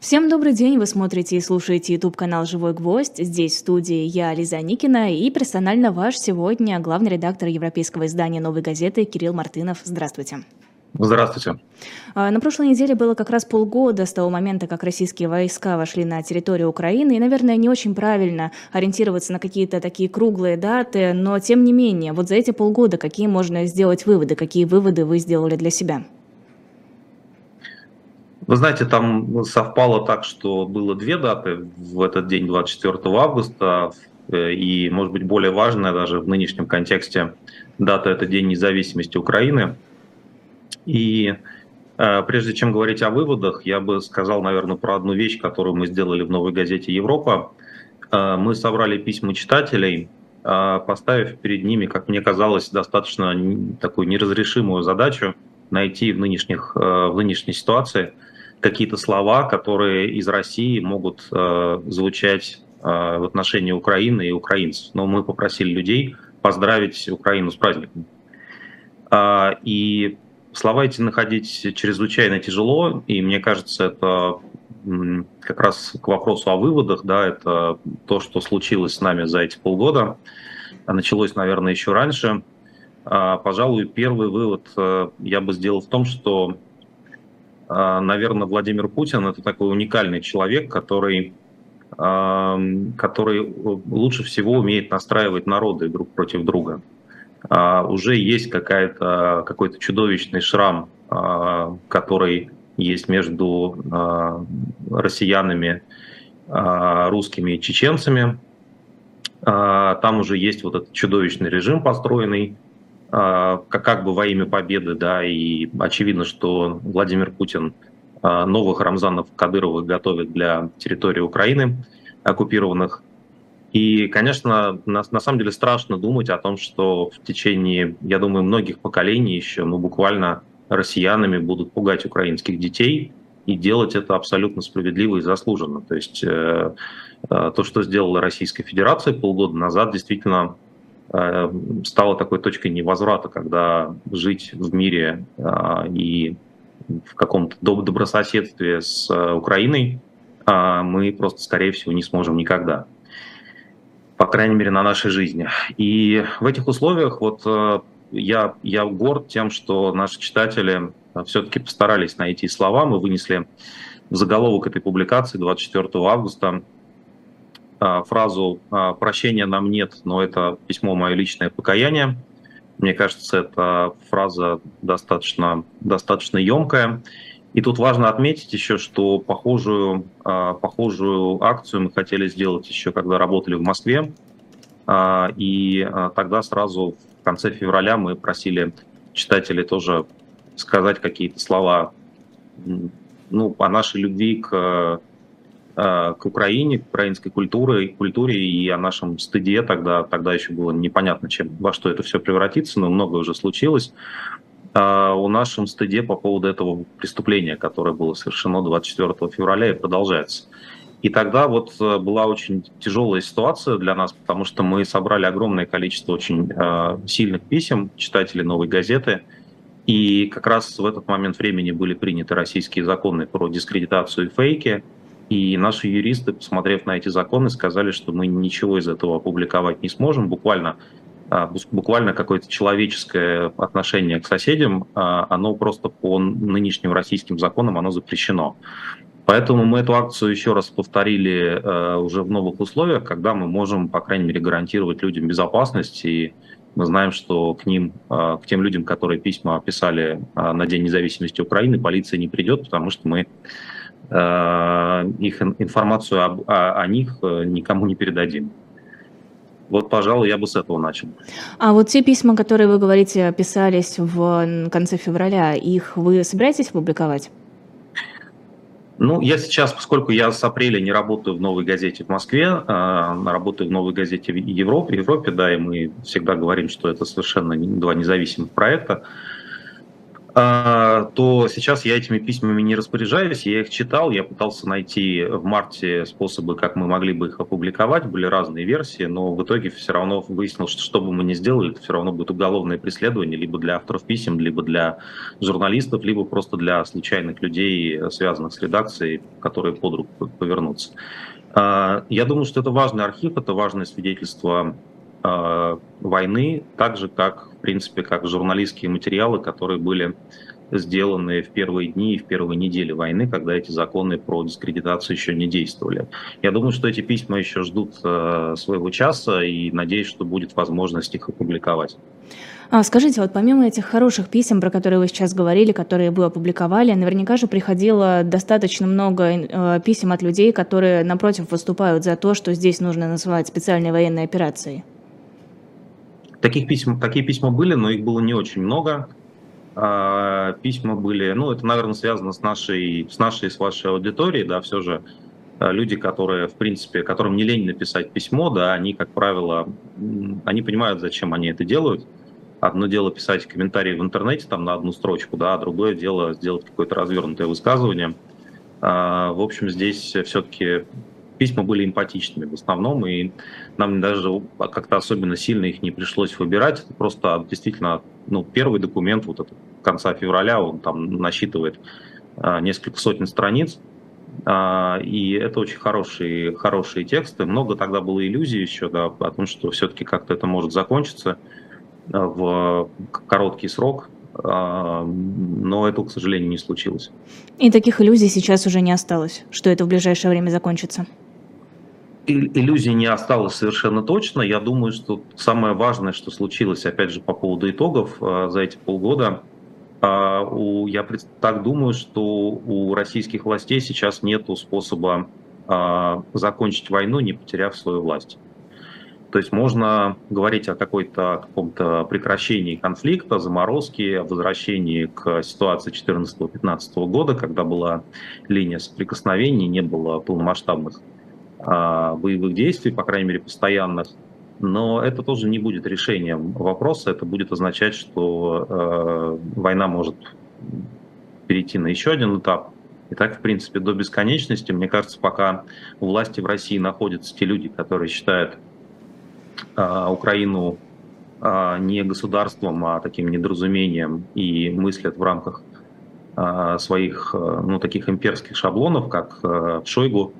Всем добрый день, вы смотрите и слушаете YouTube-канал «Живой гвоздь». Здесь в студии я, Лиза Никина, и персонально ваш сегодня главный редактор европейского издания «Новой газеты» Кирилл Мартынов. Здравствуйте. Здравствуйте. А, на прошлой неделе было как раз полгода с того момента, как российские войска вошли на территорию Украины, и, наверное, не очень правильно ориентироваться на какие-то такие круглые даты, но тем не менее, вот за эти полгода какие можно сделать выводы, какие выводы вы сделали для себя? Вы знаете, там совпало так, что было две даты в этот день, 24 августа, э, и, может быть, более важная даже в нынешнем контексте дата – это День независимости Украины. И э, прежде чем говорить о выводах, я бы сказал, наверное, про одну вещь, которую мы сделали в новой газете «Европа». Э, мы собрали письма читателей, поставив перед ними, как мне казалось, достаточно такую неразрешимую задачу найти в, нынешних, в нынешней ситуации – какие-то слова, которые из России могут э, звучать э, в отношении Украины и украинцев. Но мы попросили людей поздравить Украину с праздником. Э, и слова эти находить чрезвычайно тяжело, и мне кажется, это как раз к вопросу о выводах, да, это то, что случилось с нами за эти полгода. Началось, наверное, еще раньше. Пожалуй, первый вывод э, я бы сделал в том, что а, наверное, Владимир Путин это такой уникальный человек, который, который лучше всего умеет настраивать народы друг против друга. А, уже есть какая-то, какой-то чудовищный шрам, а, который есть между россиянами, русскими и чеченцами. Там уже есть вот этот чудовищный режим построенный, а, как бы во имя победы, да, и очевидно, что Владимир Путин а, новых Рамзанов Кадыровых готовит для территории Украины оккупированных. И, конечно, на, на самом деле страшно думать о том, что в течение, я думаю, многих поколений еще, ну, буквально россиянами будут пугать украинских детей и делать это абсолютно справедливо и заслуженно. То есть э, э, то, что сделала Российская Федерация полгода назад, действительно стало такой точкой невозврата, когда жить в мире э, и в каком-то добрососедстве с э, Украиной мы просто, скорее всего, не сможем никогда. По крайней мере, на нашей жизни. И в этих условиях вот я, я горд тем, что наши читатели все-таки постарались найти слова. Мы вынесли заголовок этой публикации 24 августа фразу а, «прощения нам нет, но это письмо мое личное покаяние». Мне кажется, эта фраза достаточно, достаточно емкая. И тут важно отметить еще, что похожую, а, похожую акцию мы хотели сделать еще, когда работали в Москве. И тогда сразу в конце февраля мы просили читателей тоже сказать какие-то слова ну, о нашей любви к Э, к Украине, к украинской культуре, культуре и о нашем стыде. Тогда, тогда еще было непонятно, чем, во что это все превратится, но многое уже случилось. А о нашем стыде по поводу этого преступления, которое было совершено 24 февраля и продолжается. И тогда вот э, была очень тяжелая ситуация для нас, потому что мы собрали огромное количество очень э, сильных писем читателей «Новой газеты», и как раз в этот момент времени были приняты российские законы про дискредитацию и фейки – и наши юристы, посмотрев на эти законы, сказали, что мы ничего из этого опубликовать не сможем. Буквально, а, буквально какое-то человеческое отношение к соседям, а, оно просто по нынешним российским законам оно запрещено. Поэтому мы эту акцию еще раз повторили а, уже в новых условиях, когда мы можем, по крайней мере, гарантировать людям безопасность. И мы знаем, что к ним, к тем людям, которые письма писали на День независимости Украины, полиция не придет, потому что мы их информацию об, о, о них э, никому не передадим. Вот, пожалуй, я бы с этого начал. А вот те письма, которые вы говорите, писались в конце февраля, их вы собираетесь опубликовать? Ну, я сейчас, поскольку я с апреля не работаю в «Новой газете» в Москве, а работаю в «Новой газете» в Европе, Европе, да, и мы всегда говорим, что это совершенно два независимых проекта, то сейчас я этими письмами не распоряжаюсь, я их читал, я пытался найти в марте способы, как мы могли бы их опубликовать, были разные версии, но в итоге все равно выяснилось, что что бы мы ни сделали, это все равно будет уголовное преследование либо для авторов писем, либо для журналистов, либо просто для случайных людей, связанных с редакцией, которые под руку повернутся. А, я думаю, что это важный архив, это важное свидетельство а, войны, так же как, в принципе, как журналистские материалы, которые были сделаны в первые дни и в первые недели войны, когда эти законы про дискредитацию еще не действовали. Я думаю, что эти письма еще ждут э, своего часа и надеюсь, что будет возможность их опубликовать. А скажите, вот помимо этих хороших писем, про которые вы сейчас говорили, которые вы опубликовали, наверняка же приходило достаточно много э, писем от людей, которые, напротив, выступают за то, что здесь нужно называть специальной военной операцией. Таких писем, такие письма были, но их было не очень много. А, письма были, ну, это, наверное, связано с нашей, с нашей, с вашей аудиторией, да, все же а, люди, которые, в принципе, которым не лень написать письмо, да, они, как правило, они понимают, зачем они это делают. Одно дело писать комментарии в интернете там на одну строчку, да, а другое дело сделать какое-то развернутое высказывание. А, в общем, здесь все-таки письма были эмпатичными в основном, и нам даже как-то особенно сильно их не пришлось выбирать. Это просто действительно ну, первый документ вот это конца февраля, он там насчитывает а, несколько сотен страниц, а, и это очень хорошие, хорошие тексты. Много тогда было иллюзий еще да, о том, что все-таки как-то это может закончиться а, в короткий срок, а, но это, к сожалению, не случилось. И таких иллюзий сейчас уже не осталось, что это в ближайшее время закончится иллюзий не осталось совершенно точно. Я думаю, что самое важное, что случилось, опять же, по поводу итогов э, за эти полгода, э, я так думаю, что у российских властей сейчас нет способа э, закончить войну, не потеряв свою власть. То есть можно говорить о какой-то каком-то прекращении конфликта, заморозке, возвращении к ситуации 2014-2015 года, когда была линия соприкосновений, не было полномасштабных боевых действий, по крайней мере, постоянных. Но это тоже не будет решением вопроса. Это будет означать, что э, война может перейти на еще один этап. И так, в принципе, до бесконечности. Мне кажется, пока у власти в России находятся те люди, которые считают э, Украину э, не государством, а таким недоразумением и мыслят в рамках э, своих, э, ну, таких имперских шаблонов, как э, Шойгу,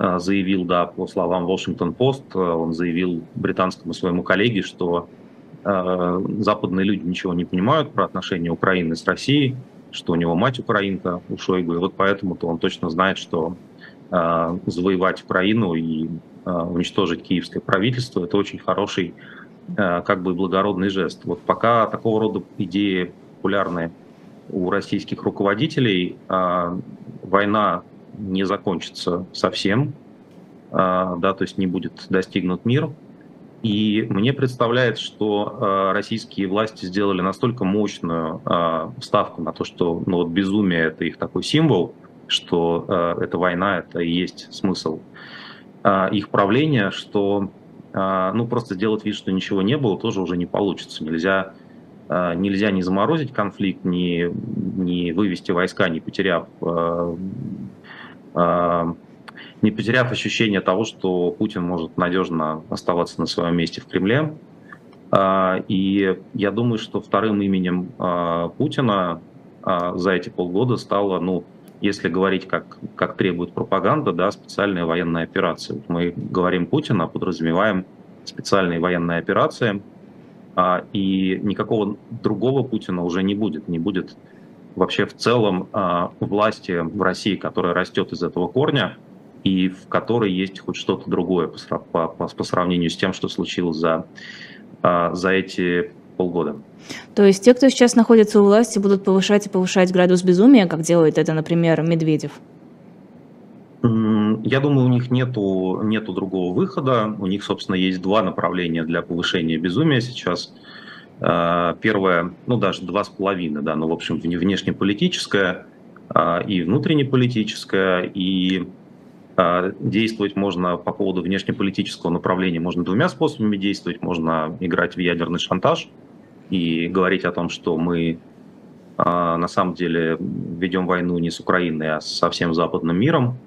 заявил, да, по словам Washington-Post, э, он заявил британскому своему коллеге, что э, западные люди ничего не понимают про отношения Украины с Россией, что у него мать украинка у Шойгу, и вот поэтому-то он точно знает, что э, завоевать Украину и э, уничтожить киевское правительство – это очень хороший, э, как бы благородный жест. Вот пока такого рода идеи популярны у российских руководителей, э, война не закончится совсем, а, да, то есть не будет достигнут мир. И мне представляется, что а, российские власти сделали настолько мощную а, ставку на то, что ну, вот безумие это их такой символ, что эта война это и есть смысл их правления, что ну просто сделать вид, что ничего не было, тоже уже не получится. Нельзя нельзя не заморозить конфликт, не, не вывести войска, не потеряв не потеряв ощущение того, что Путин может надежно оставаться на своем месте в Кремле. А, и я думаю, что вторым именем а, Путина за эти полгода стало, ну, если говорить, как, как требует пропаганда, да, специальная военная операция. Мы говорим Путина, подразумеваем специальные военные операции, и никакого другого Путина уже не будет. Не будет вообще в целом а, власти в России, которая растет из этого корня, и в которой есть хоть что-то другое по, по, по сравнению с тем, что случилось за, а, за эти полгода. То есть те, кто сейчас находится у власти, будут повышать и повышать градус безумия, как делает это, например, Медведев? Я думаю, у них нету, нету другого выхода. У них, собственно, есть два направления для повышения безумия сейчас – Э, первое, ну даже два с половиной, да, ну в общем внешнеполитическое а, и внутреннеполитическое, и а, действовать можно по поводу внешнеполитического направления, можно двумя способами действовать, можно играть в ядерный шантаж и говорить о том, что мы на самом деле ведем войну не с Украиной, а со всем западным миром.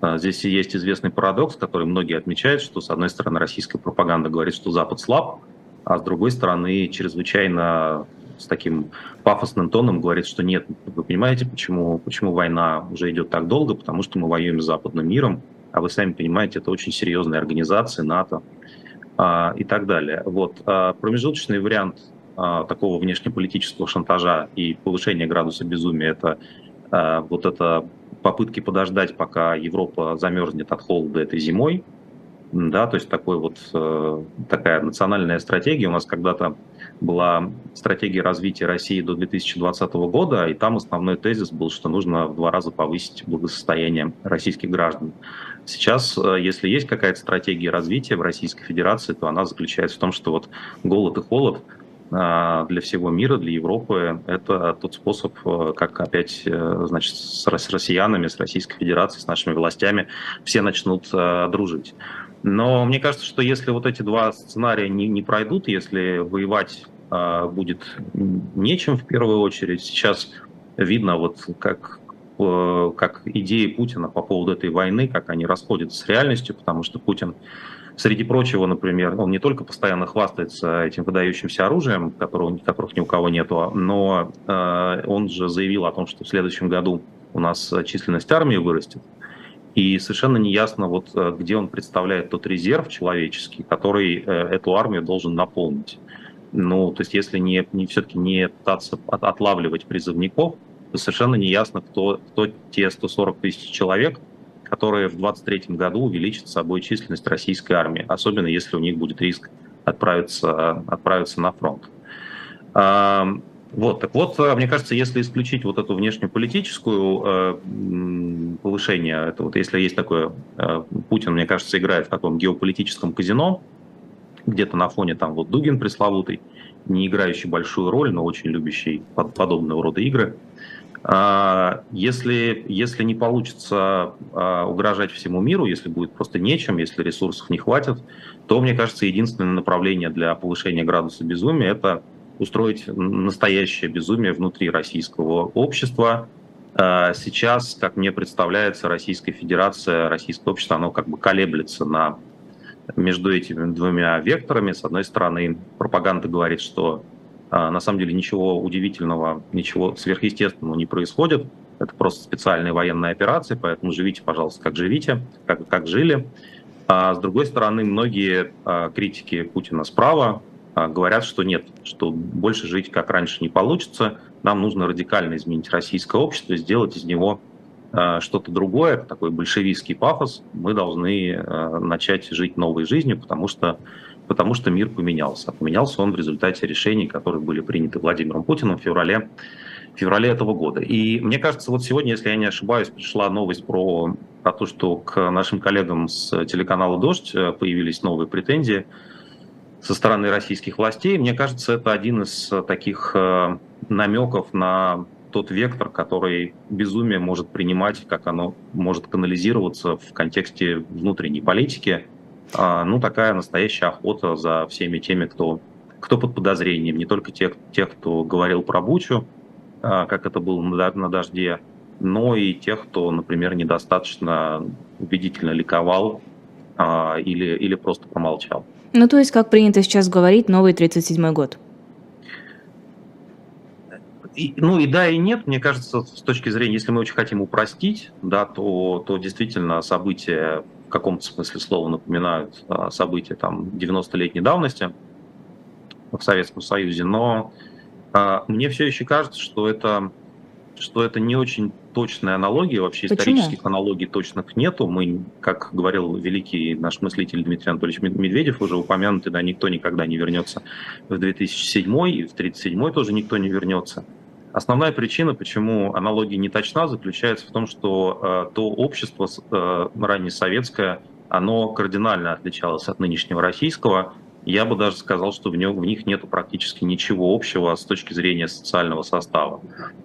Здесь есть известный парадокс, который многие отмечают, что, с одной стороны, российская пропаганда говорит, что Запад слаб, а с другой стороны, чрезвычайно с таким пафосным тоном говорит, что нет, вы понимаете, почему, почему война уже идет так долго, потому что мы воюем с западным миром, а вы сами понимаете, это очень серьезная организация, НАТО а, и так далее. Вот. А, промежуточный вариант а, такого внешнеполитического шантажа и повышения градуса безумия – это а, вот это попытки подождать, пока Европа замерзнет от холода этой зимой, да, то есть такой вот, э, такая национальная стратегия. У нас когда-то была стратегия развития России до 2020 года, и там основной тезис был, что нужно в два раза повысить благосостояние российских граждан. Сейчас, э, если есть какая-то стратегия развития в Российской Федерации, то она заключается в том, что вот голод и холод э, для всего мира, для Европы, это тот способ, как опять, значит, с россиянами, с Российской Федерацией, с нашими властями все начнут дружить. Но мне кажется, что если вот эти два сценария не, не пройдут, если воевать э, будет нечем в первую очередь, сейчас видно вот как, э, как идеи Путина по поводу этой войны, как они расходятся с реальностью, потому что Путин, среди прочего, например, он не только постоянно хвастается этим выдающимся оружием, которого, которых ни у кого нету, но э, он же заявил о том, что в следующем году у нас численность армии вырастет. И совершенно неясно, вот, э, где он представляет тот резерв человеческий, который э, эту армию должен наполнить. Ну, то есть если не, не все-таки не пытаться от, отлавливать призывников, то совершенно неясно, кто, кто те 140 тысяч человек, которые в 2023 году увеличат собой численность российской армии, особенно если у них будет риск отправиться, отправиться на фронт. Вот, так вот, э, мне кажется, если исключить вот эту внешнеполитическую э, повышение, это вот если есть такое, э, Путин, мне кажется, играет в таком геополитическом казино, где-то на фоне там вот Дугин пресловутый, не играющий большую роль, но очень любящий под, подобного рода игры. А, если, если не получится а, угрожать всему миру, если будет просто нечем, если ресурсов не хватит, то, мне кажется, единственное направление для повышения градуса безумия – это устроить настоящее безумие внутри российского общества. А, сейчас, как мне представляется, Российская Федерация, российское общество, оно как бы колеблется на, между этими двумя векторами. С одной стороны, пропаганда говорит, что а, на самом деле ничего удивительного, ничего сверхъестественного не происходит. Это просто специальные военные операции, поэтому живите, пожалуйста, как живите, как, как жили. А с другой стороны, многие а, критики Путина справа говорят, что нет, что больше жить как раньше не получится, нам нужно радикально изменить российское общество, сделать из него а, что-то другое, такой большевистский пафос, мы должны а, начать жить новой жизнью, потому что, потому что мир поменялся. поменялся он в результате решений, которые были приняты Владимиром Путиным в феврале, в феврале этого года. И мне кажется, вот сегодня, если я не ошибаюсь, пришла новость про, про то, что к нашим коллегам с телеканала «Дождь» появились новые претензии – со стороны российских властей. Мне кажется, это один из э, таких э, намеков на тот вектор, который безумие может принимать, как оно может канализироваться в контексте внутренней политики. А, ну, такая настоящая охота за всеми теми, кто, кто под подозрением. Не только тех, тех, кто говорил про Бучу, а, как это было на дожде, но и тех, кто, например, недостаточно убедительно ликовал а, или, или просто промолчал. Ну, то есть, как принято сейчас говорить, новый 37-й год. И, ну и да, и нет. Мне кажется, с точки зрения, если мы очень хотим упростить, да, то, то действительно события в каком-то смысле слова напоминают а, события там 90-летней давности в Советском Союзе. Но а, мне все еще кажется, что это что это не очень точная аналогия, вообще Почему? исторических аналогий точных нету. Мы, как говорил великий наш мыслитель Дмитрий Анатольевич Медведев, уже упомянутый, да, никто никогда не вернется в 2007 и в 1937 тоже никто не вернется. Основная причина, почему аналогия не точна, заключается в том, что э, то общество э, ранее советское, оно кардинально отличалось от нынешнего российского, я бы даже сказал, что в, нем, в них нет практически ничего общего с точки зрения социального состава.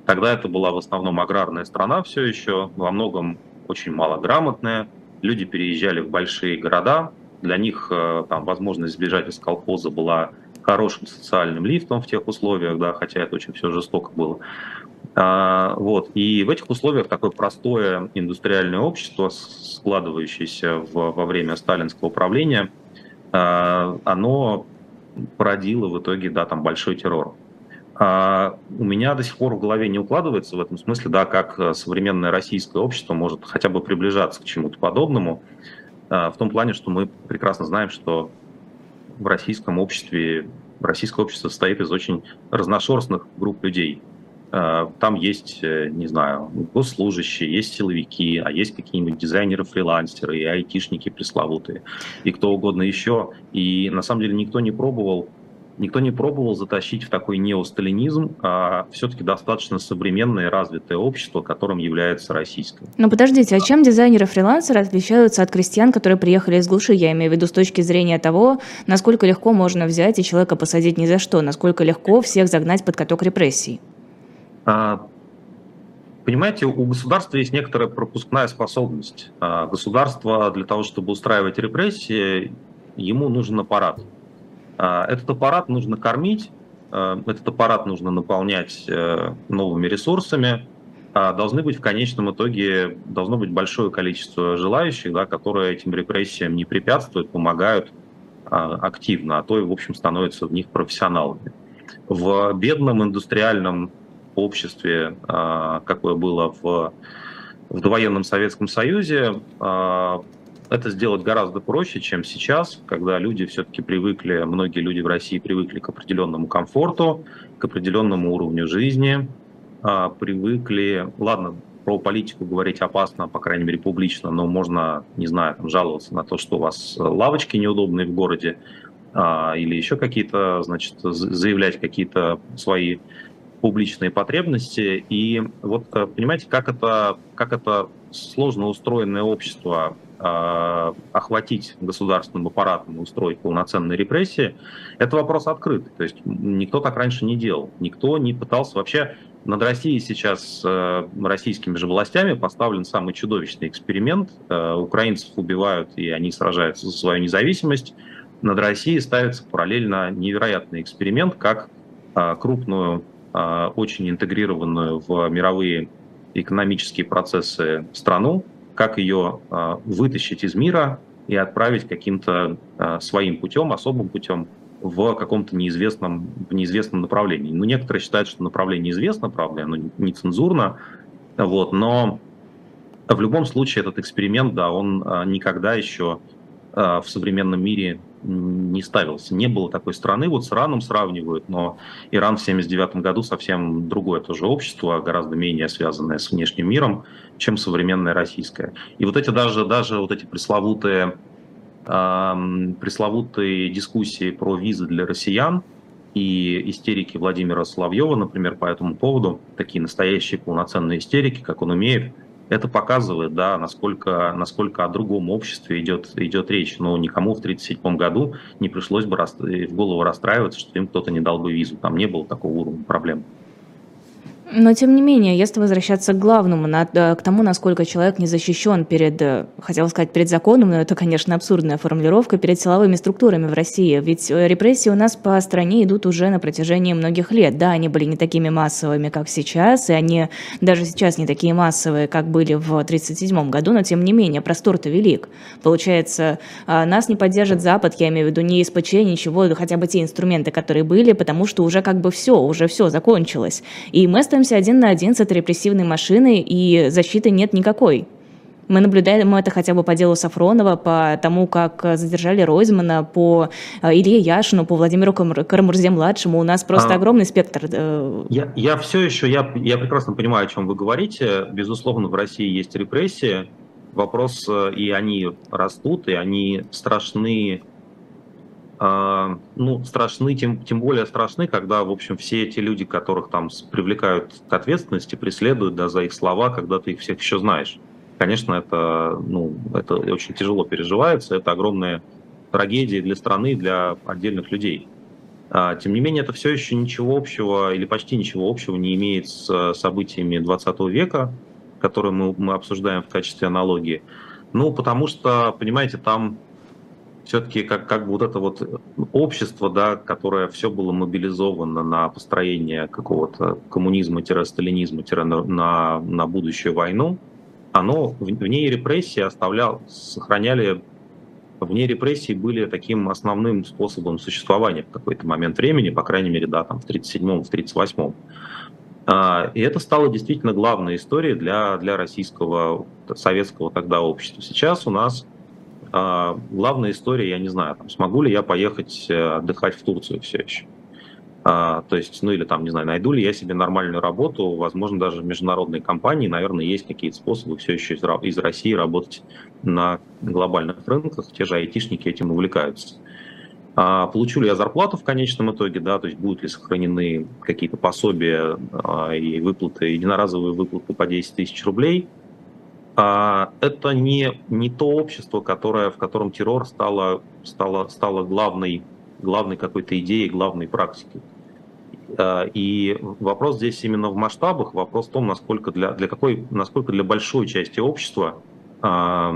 Тогда это была в основном аграрная страна все еще, во многом очень малограмотная. Люди переезжали в большие города, для них э, там, возможность сбежать из колхоза была хорошим социальным лифтом в тех условиях, да, хотя это очень все жестоко было. А, вот. И в этих условиях такое простое индустриальное общество, складывающееся в, во время сталинского правления, а, оно породило в итоге да, там большой террор. А у меня до сих пор в голове не укладывается в этом смысле, да, как современное российское общество может хотя бы приближаться к чему-то подобному, в том плане, что мы прекрасно знаем, что в российском обществе, российское общество состоит из очень разношерстных групп людей – Э, там есть, э, не знаю, госслужащие, есть силовики, а есть какие-нибудь дизайнеры, фрилансеры, и айтишники пресловутые, и кто угодно еще. И на самом деле никто не пробовал Никто не пробовал затащить в такой неосталинизм, а все-таки достаточно современное развитое общество, которым является российское. Но подождите, а чем дизайнеры-фрилансеры отличаются от крестьян, которые приехали из глуши? Я имею в виду с точки зрения того, насколько легко можно взять и человека посадить ни за что, насколько легко всех загнать под каток репрессий. А, понимаете, у государства есть некоторая пропускная способность. А, государство для того, чтобы устраивать репрессии, ему нужен аппарат. А, этот аппарат нужно кормить, этот аппарат нужно наполнять э, новыми ресурсами. Должны быть в конечном итоге, должно быть большое количество желающих, да, которые этим репрессиям не препятствуют, помогают активно, а то и, в общем, становятся в них профессионалами. В бедном индустриальном обществе, а, какое было в, в довоенном Советском Союзе, а, это сделать гораздо проще, чем сейчас, когда люди все-таки привыкли, многие люди в России привыкли к определенному комфорту, к определенному уровню жизни, а, привыкли, ладно, про политику говорить опасно, по крайней мере, публично, но можно, не знаю, там, жаловаться на то, что у вас лавочки неудобные в городе, или еще какие-то, значит, заявлять какие-то свои публичные потребности. И вот э, понимаете, как это, как это сложно устроенное общество э, охватить государственным аппаратом и устроить полноценные репрессии, это вопрос открытый. То есть никто так раньше не делал. Никто не пытался вообще... Над Россией сейчас э, российскими же властями поставлен самый чудовищный эксперимент. Украинцев убивают, и они сражаются за свою независимость. Над Россией ставится параллельно невероятный эксперимент, как крупную очень интегрированную в мировые экономические процессы страну, как ее а, вытащить из мира и отправить каким-то а, своим путем, особым путем в каком-то неизвестном, в неизвестном направлении. Ну, некоторые считают, что направление известно, правда, оно не цензурно, вот, но в любом случае этот эксперимент, да, он никогда еще в современном мире не ставился. Не было такой страны, вот с Ираном сравнивают, но Иран в 1979 году совсем другое тоже общество, гораздо менее связанное с внешним миром, чем современное российское. И вот эти даже, даже вот эти пресловутые, пресловутые дискуссии про визы для россиян, и истерики Владимира Соловьева, например, по этому поводу, такие настоящие полноценные истерики, как он умеет, это показывает, да, насколько, насколько о другом обществе идет, идет речь. Но никому в 1937 году не пришлось бы в голову расстраиваться, что им кто-то не дал бы визу. Там не было такого уровня проблем. Но тем не менее, если возвращаться к главному, э, к тому, насколько человек не защищен перед, э, хотел сказать, перед законом, но это, конечно, абсурдная формулировка, перед силовыми структурами в России. Ведь э, репрессии у нас по стране идут уже на протяжении многих лет. Да, они были не такими массовыми, как сейчас, и они даже сейчас не такие массовые, как были в 1937 году, но тем не менее, простор-то велик. Получается, нас не поддержит Запад, я имею в виду не СПЧ, ничего, хотя бы те инструменты, которые были, потому что уже как бы все, уже все закончилось. И мы остаемся один на один с этой репрессивной машиной, и защиты нет никакой. Мы наблюдаем это хотя бы по делу Сафронова, по тому, как задержали Ройзмана, по э, Илье Яшину, по Владимиру Карамурзе-младшему. У нас просто а, огромный спектр. Э, я, я все еще, я, я прекрасно понимаю, о чем вы говорите. Безусловно, в России есть репрессии. Вопрос, э, и они растут, и они страшны а, ну, страшны, тем, тем более страшны, когда, в общем, все эти люди, которых там привлекают к ответственности, преследуют да, за их слова, когда ты их всех еще знаешь. Конечно, это, ну, это очень тяжело переживается, это огромная трагедия для страны, для отдельных людей. А, тем не менее, это все еще ничего общего или почти ничего общего не имеет с событиями 20 века, которые мы, мы обсуждаем в качестве аналогии. Ну, потому что, понимаете, там все-таки как, как бы вот это вот общество, да, которое все было мобилизовано на построение какого-то коммунизма-сталинизма на, на, будущую войну, оно вне репрессии оставлял, сохраняли, вне репрессии были таким основным способом существования в какой-то момент времени, по крайней мере, да, там в 37-м, в 38-м. А, и это стало действительно главной историей для, для российского, советского тогда общества. Сейчас у нас главная история, я не знаю, там, смогу ли я поехать э, отдыхать в Турцию все еще. А, то есть, ну или там, не знаю, найду ли я себе нормальную работу, возможно, даже в международной компании, наверное, есть какие-то способы все еще из, России работать на глобальных рынках, те же айтишники этим увлекаются. А, получу ли я зарплату в конечном итоге, да, то есть будут ли сохранены какие-то пособия а, и выплаты, единоразовые выплаты по 10 тысяч рублей, а, это не, не то общество, которое, в котором террор стало, стало, стало главной, главной какой-то идеей, главной практикой. А, и вопрос здесь именно в масштабах, вопрос в том, насколько для, для, какой, насколько для большой части общества а,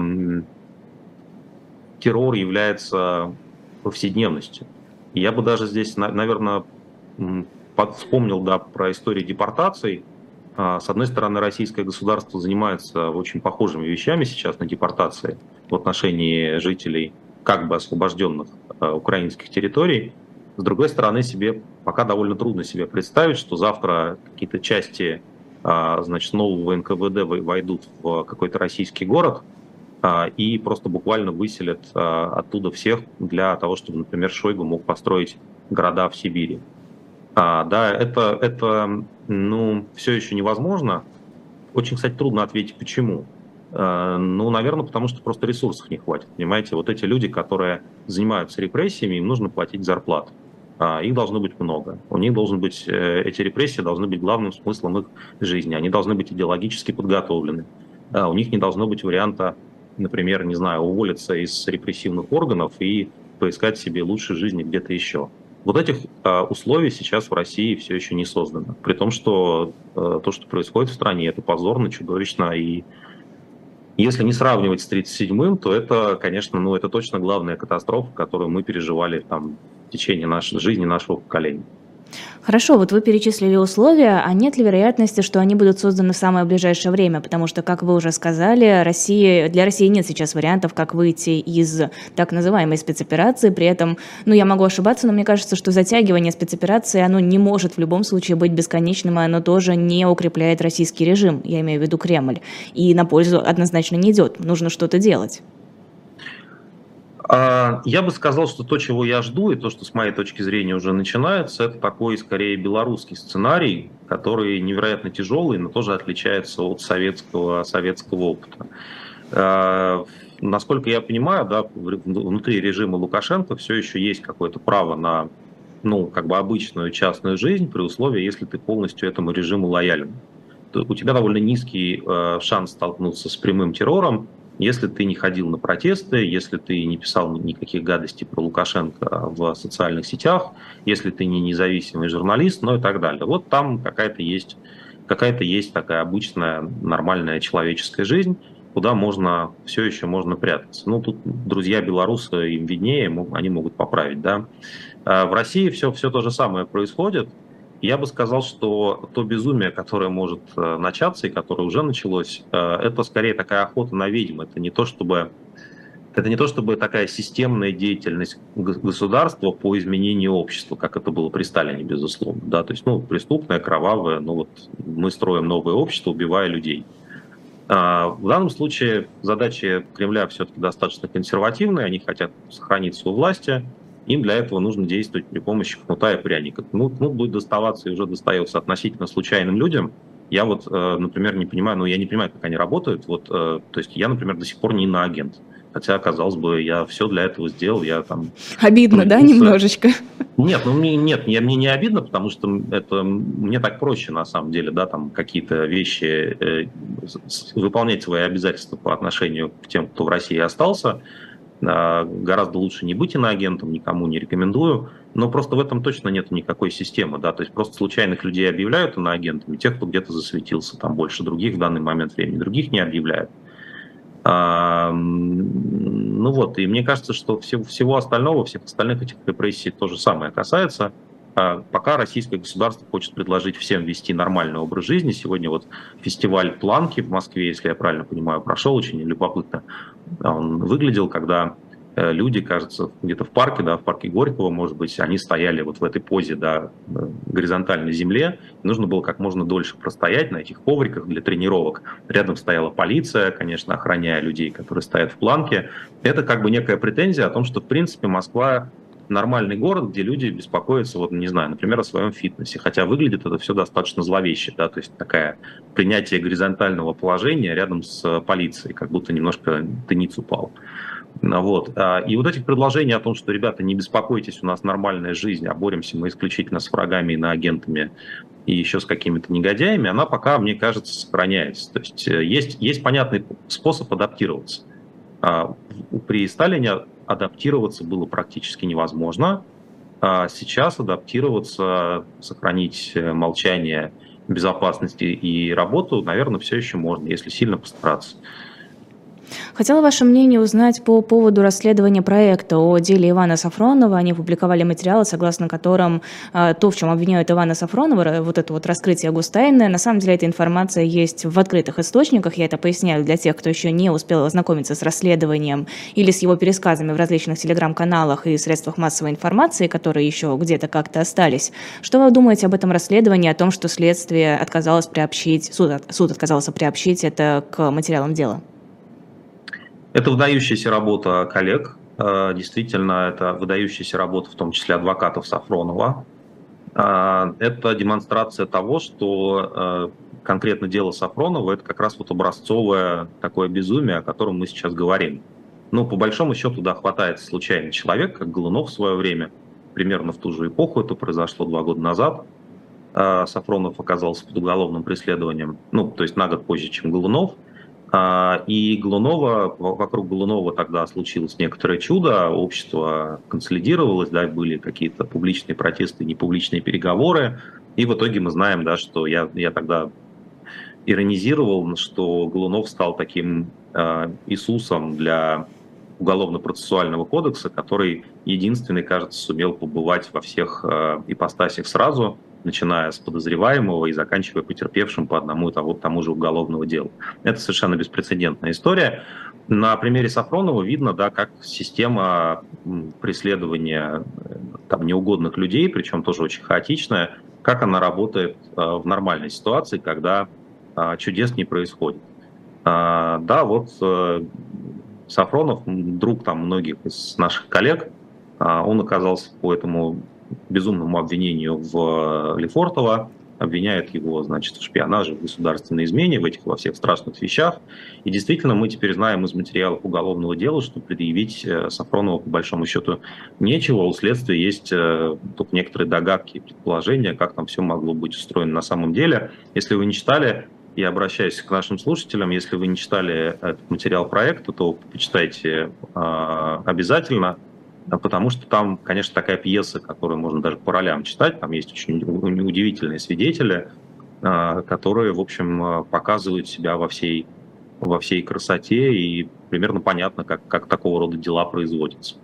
террор является повседневностью. Я бы даже здесь, наверное, вспомнил да, про историю депортаций. А, с одной стороны, российское государство занимается очень похожими вещами сейчас на депортации в отношении жителей как бы освобожденных а, украинских территорий. С другой стороны, себе пока довольно трудно себе представить, что завтра какие-то части а, значит, нового НКВД войдут в какой-то российский город – и просто буквально выселят оттуда всех для того, чтобы, например, Шойгу мог построить города в Сибири. А, да, это, это ну, все еще невозможно. Очень, кстати, трудно ответить, почему. А, ну, наверное, потому что просто ресурсов не хватит. Понимаете, вот эти люди, которые занимаются репрессиями, им нужно платить зарплату. Их должно быть много. У них должен быть, э, эти репрессии должны быть главным смыслом их жизни. Они должны быть идеологически подготовлены. У них не должно быть варианта например, не знаю, уволиться из репрессивных органов и поискать себе лучшей жизни где-то еще. Вот этих э, условий сейчас в России все еще не создано. При том, что э, то, что происходит в стране, это позорно, чудовищно. И если не сравнивать с 1937-м, то это, конечно, ну, это точно главная катастрофа, которую мы переживали там, в течение нашей жизни нашего поколения. Хорошо, вот вы перечислили условия, а нет ли вероятности, что они будут созданы в самое ближайшее время? Потому что, как вы уже сказали, России, для России нет сейчас вариантов, как выйти из так называемой спецоперации. При этом, ну, я могу ошибаться, но мне кажется, что затягивание спецоперации, оно не может в любом случае быть бесконечным, и оно тоже не укрепляет российский режим, я имею в виду Кремль, и на пользу однозначно не идет. Нужно что-то делать. А, я бы сказал, что то, чего я жду, и то, что с моей точки зрения уже начинается, это такой скорее белорусский сценарий, который невероятно тяжелый, но тоже отличается от советского, советского опыта. А, насколько я понимаю, да, внутри режима Лукашенко все еще есть какое-то право на ну, как бы обычную частную жизнь при условии, если ты полностью этому режиму лоялен. У тебя довольно низкий э, шанс столкнуться с прямым террором, если ты не ходил на протесты, если ты не писал никаких гадостей про Лукашенко в социальных сетях, если ты не независимый журналист, ну и так далее. Вот там какая-то есть, какая-то есть такая обычная нормальная человеческая жизнь, куда можно, все еще можно прятаться. Ну, тут друзья белорусы, им виднее, они могут поправить, да. А в России все, все то же самое происходит. Я бы сказал, что то безумие, которое может э, начаться и которое уже началось, э, это скорее такая охота на ведьм. Это не то, чтобы это не то, чтобы такая системная деятельность государства по изменению общества, как это было при Сталине, безусловно. Да? То есть, ну, преступное, кровавое, ну вот мы строим новое общество, убивая людей. А в данном случае задачи Кремля все-таки достаточно консервативные, они хотят сохранить свою власть, им для этого нужно действовать при помощи кнута и пряника. Ну, кнут будет доставаться и уже достается относительно случайным людям. Я вот, э, например, не понимаю, ну, я не понимаю, как они работают. Вот, э, то есть я, например, до сих пор не иноагент. Хотя, казалось бы, я все для этого сделал, я там... Обидно, да, немножечко? Нет, ну мне, нет, я, мне не обидно, потому что это мне так проще, на самом деле, да, там какие-то вещи, э, выполнять свои обязательства по отношению к тем, кто в России остался, гораздо лучше не быть иноагентом, никому не рекомендую, но просто в этом точно нет никакой системы, да, то есть просто случайных людей объявляют иноагентами, тех, кто где-то засветился, там больше других в данный момент времени, других не объявляют. А, ну вот, и мне кажется, что всего, всего остального, всех остальных этих репрессий то же самое касается. А пока российское государство хочет предложить всем вести нормальный образ жизни. Сегодня вот фестиваль Планки в Москве, если я правильно понимаю, прошел очень любопытно. Он выглядел, когда Э, люди, кажется, где-то в парке, да, в парке Горького, может быть, они стояли вот в этой позе, да, э, горизонтальной земле. Нужно было как можно дольше простоять на этих ковриках для тренировок. Рядом стояла полиция, конечно, охраняя людей, которые стоят в планке. Это как бы некая претензия о том, что, в принципе, Москва нормальный город, где люди беспокоятся, вот, не знаю, например, о своем фитнесе. Хотя выглядит это все достаточно зловеще, да, то есть такая принятие горизонтального положения рядом с полицией, как будто немножко ты ниц упал. Вот. А, и вот этих предложений о том, что, ребята, не беспокойтесь, у нас нормальная жизнь, а боремся мы исключительно с врагами, иноагентами и еще с какими-то негодяями, она пока, мне кажется, сохраняется. То есть э, есть, есть понятный способ адаптироваться. А, при Сталине адаптироваться было практически невозможно. А сейчас адаптироваться, сохранить э, молчание, безопасности и работу, наверное, все еще можно, если сильно постараться. Хотела ваше мнение узнать по поводу расследования проекта о деле Ивана Сафронова. Они публиковали материалы, согласно которым э, то, в чем обвиняют Ивана Сафронова, вот это вот раскрытие густайное, на самом деле эта информация есть в открытых источниках. Я это поясняю для тех, кто еще не успел ознакомиться с расследованием или с его пересказами в различных телеграм-каналах и средствах массовой информации, которые еще где-то как-то остались. Что вы думаете об этом расследовании, о том, что следствие отказалось приобщить, суд, суд отказался приобщить это к материалам дела? Это выдающаяся работа коллег, э, действительно, это выдающаяся работа в том числе адвокатов Сафронова. Э, это демонстрация того, что э, конкретно дело Сафронова – это как раз вот образцовое такое безумие, о котором мы сейчас говорим. Ну, по большому счету, да, хватает случайный человек, как Голунов в свое время, примерно в ту же эпоху, это произошло два года назад. Сафронов оказался под уголовным преследованием, ну, то есть на год позже, чем Голунов – и Голунова, вокруг Голунова тогда случилось некоторое чудо, общество консолидировалось, да, были какие-то публичные протесты, непубличные переговоры, и в итоге мы знаем, да, что я, я тогда иронизировал, что Голунов стал таким э, Иисусом для уголовно-процессуального кодекса, который единственный, кажется, сумел побывать во всех э, ипостасях сразу, начиная с подозреваемого и заканчивая потерпевшим по одному и того, тому же уголовного дела. Это совершенно беспрецедентная история. На примере Сафронова видно, да, как система преследования э, там, неугодных людей, причем тоже очень хаотичная, как она работает э, в нормальной ситуации, когда э, чудес не происходит. Да, вот Сафронов, друг там многих из наших коллег, он оказался по этому безумному обвинению в э, Лефортово, обвиняет его, значит, в шпионаже, в государственной измене, в этих во всех страшных вещах. И действительно, мы теперь знаем из материалов уголовного дела, что предъявить э, Сафронову, по большому счету, нечего. У следствия есть э, тут некоторые догадки и предположения, как там все могло быть устроено на самом деле. Если вы не читали, я обращаюсь к нашим слушателям, если вы не читали этот материал проекта, то почитайте обязательно. Потому что там, конечно, такая пьеса, которую можно даже по ролям читать, там есть очень удивительные свидетели, а, которые, в общем, а, показывают себя во всей, во всей красоте, и примерно понятно, как, как такого рода дела производятся.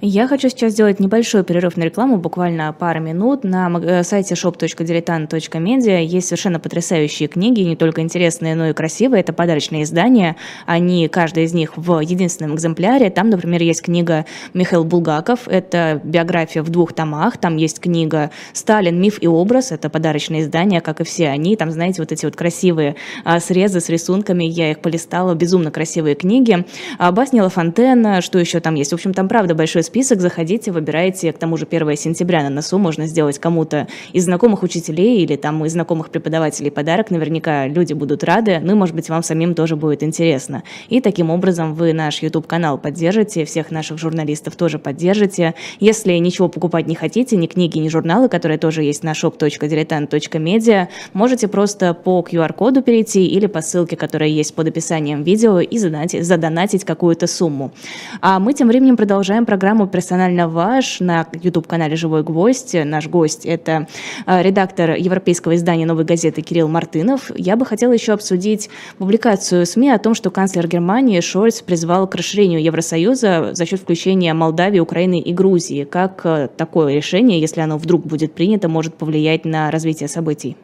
Я хочу сейчас сделать небольшой перерыв на рекламу, буквально пару минут. На э, сайте shop.diletant.media есть совершенно потрясающие книги, не только интересные, но и красивые. Это подарочные издания. Они, каждый из них в единственном экземпляре. Там, например, есть книга Михаил Булгаков. Это биография в двух томах. Там есть книга «Сталин. Миф и образ». Это подарочные издания, как и все они. Там, знаете, вот эти вот красивые а, срезы с рисунками. Я их полистала. Безумно красивые книги. А, Басни Лафонтена. Что еще там есть? В общем, там, правда, большой список, заходите, выбирайте, к тому же 1 сентября на носу можно сделать кому-то из знакомых учителей или там из знакомых преподавателей подарок, наверняка люди будут рады, ну и, может быть, вам самим тоже будет интересно. И таким образом вы наш YouTube-канал поддержите, всех наших журналистов тоже поддержите. Если ничего покупать не хотите, ни книги, ни журналы, которые тоже есть на shop.diletant.media, можете просто по QR-коду перейти или по ссылке, которая есть под описанием видео и задонатить, задонатить какую-то сумму. А мы тем временем продолжаем программу программу «Персонально ваш» на YouTube-канале «Живой гвоздь». Наш гость – это э, редактор европейского издания «Новой газеты» Кирилл Мартынов. Я бы хотела еще обсудить публикацию СМИ о том, что канцлер Германии Шольц призвал к расширению Евросоюза за счет включения Молдавии, Украины и Грузии. Как э, такое решение, если оно вдруг будет принято, может повлиять на развитие событий?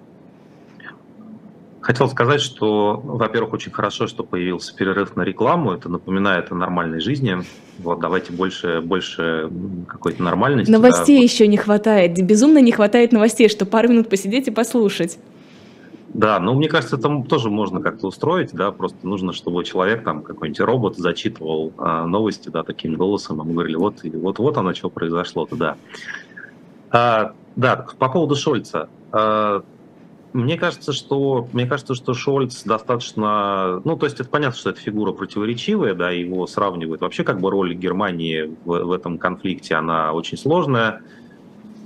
Хотел сказать, что, во-первых, очень хорошо, что появился перерыв на рекламу. Это напоминает о нормальной жизни. Вот, давайте больше, больше какой-то нормальности. Новостей да. еще не хватает. Безумно не хватает новостей, что пару минут посидеть и послушать. Да, ну мне кажется, это тоже можно как-то устроить, да, просто нужно, чтобы человек, там, какой-нибудь робот зачитывал а, новости, да, таким голосом, а мы говорили, вот, вот, вот оно, что произошло-то, да. А, да, по поводу Шольца. А, мне кажется, что мне кажется, что Шольц достаточно, ну, то есть это понятно, что это фигура противоречивая, да, его сравнивают. Вообще, как бы роль Германии в, в этом конфликте, она очень сложная.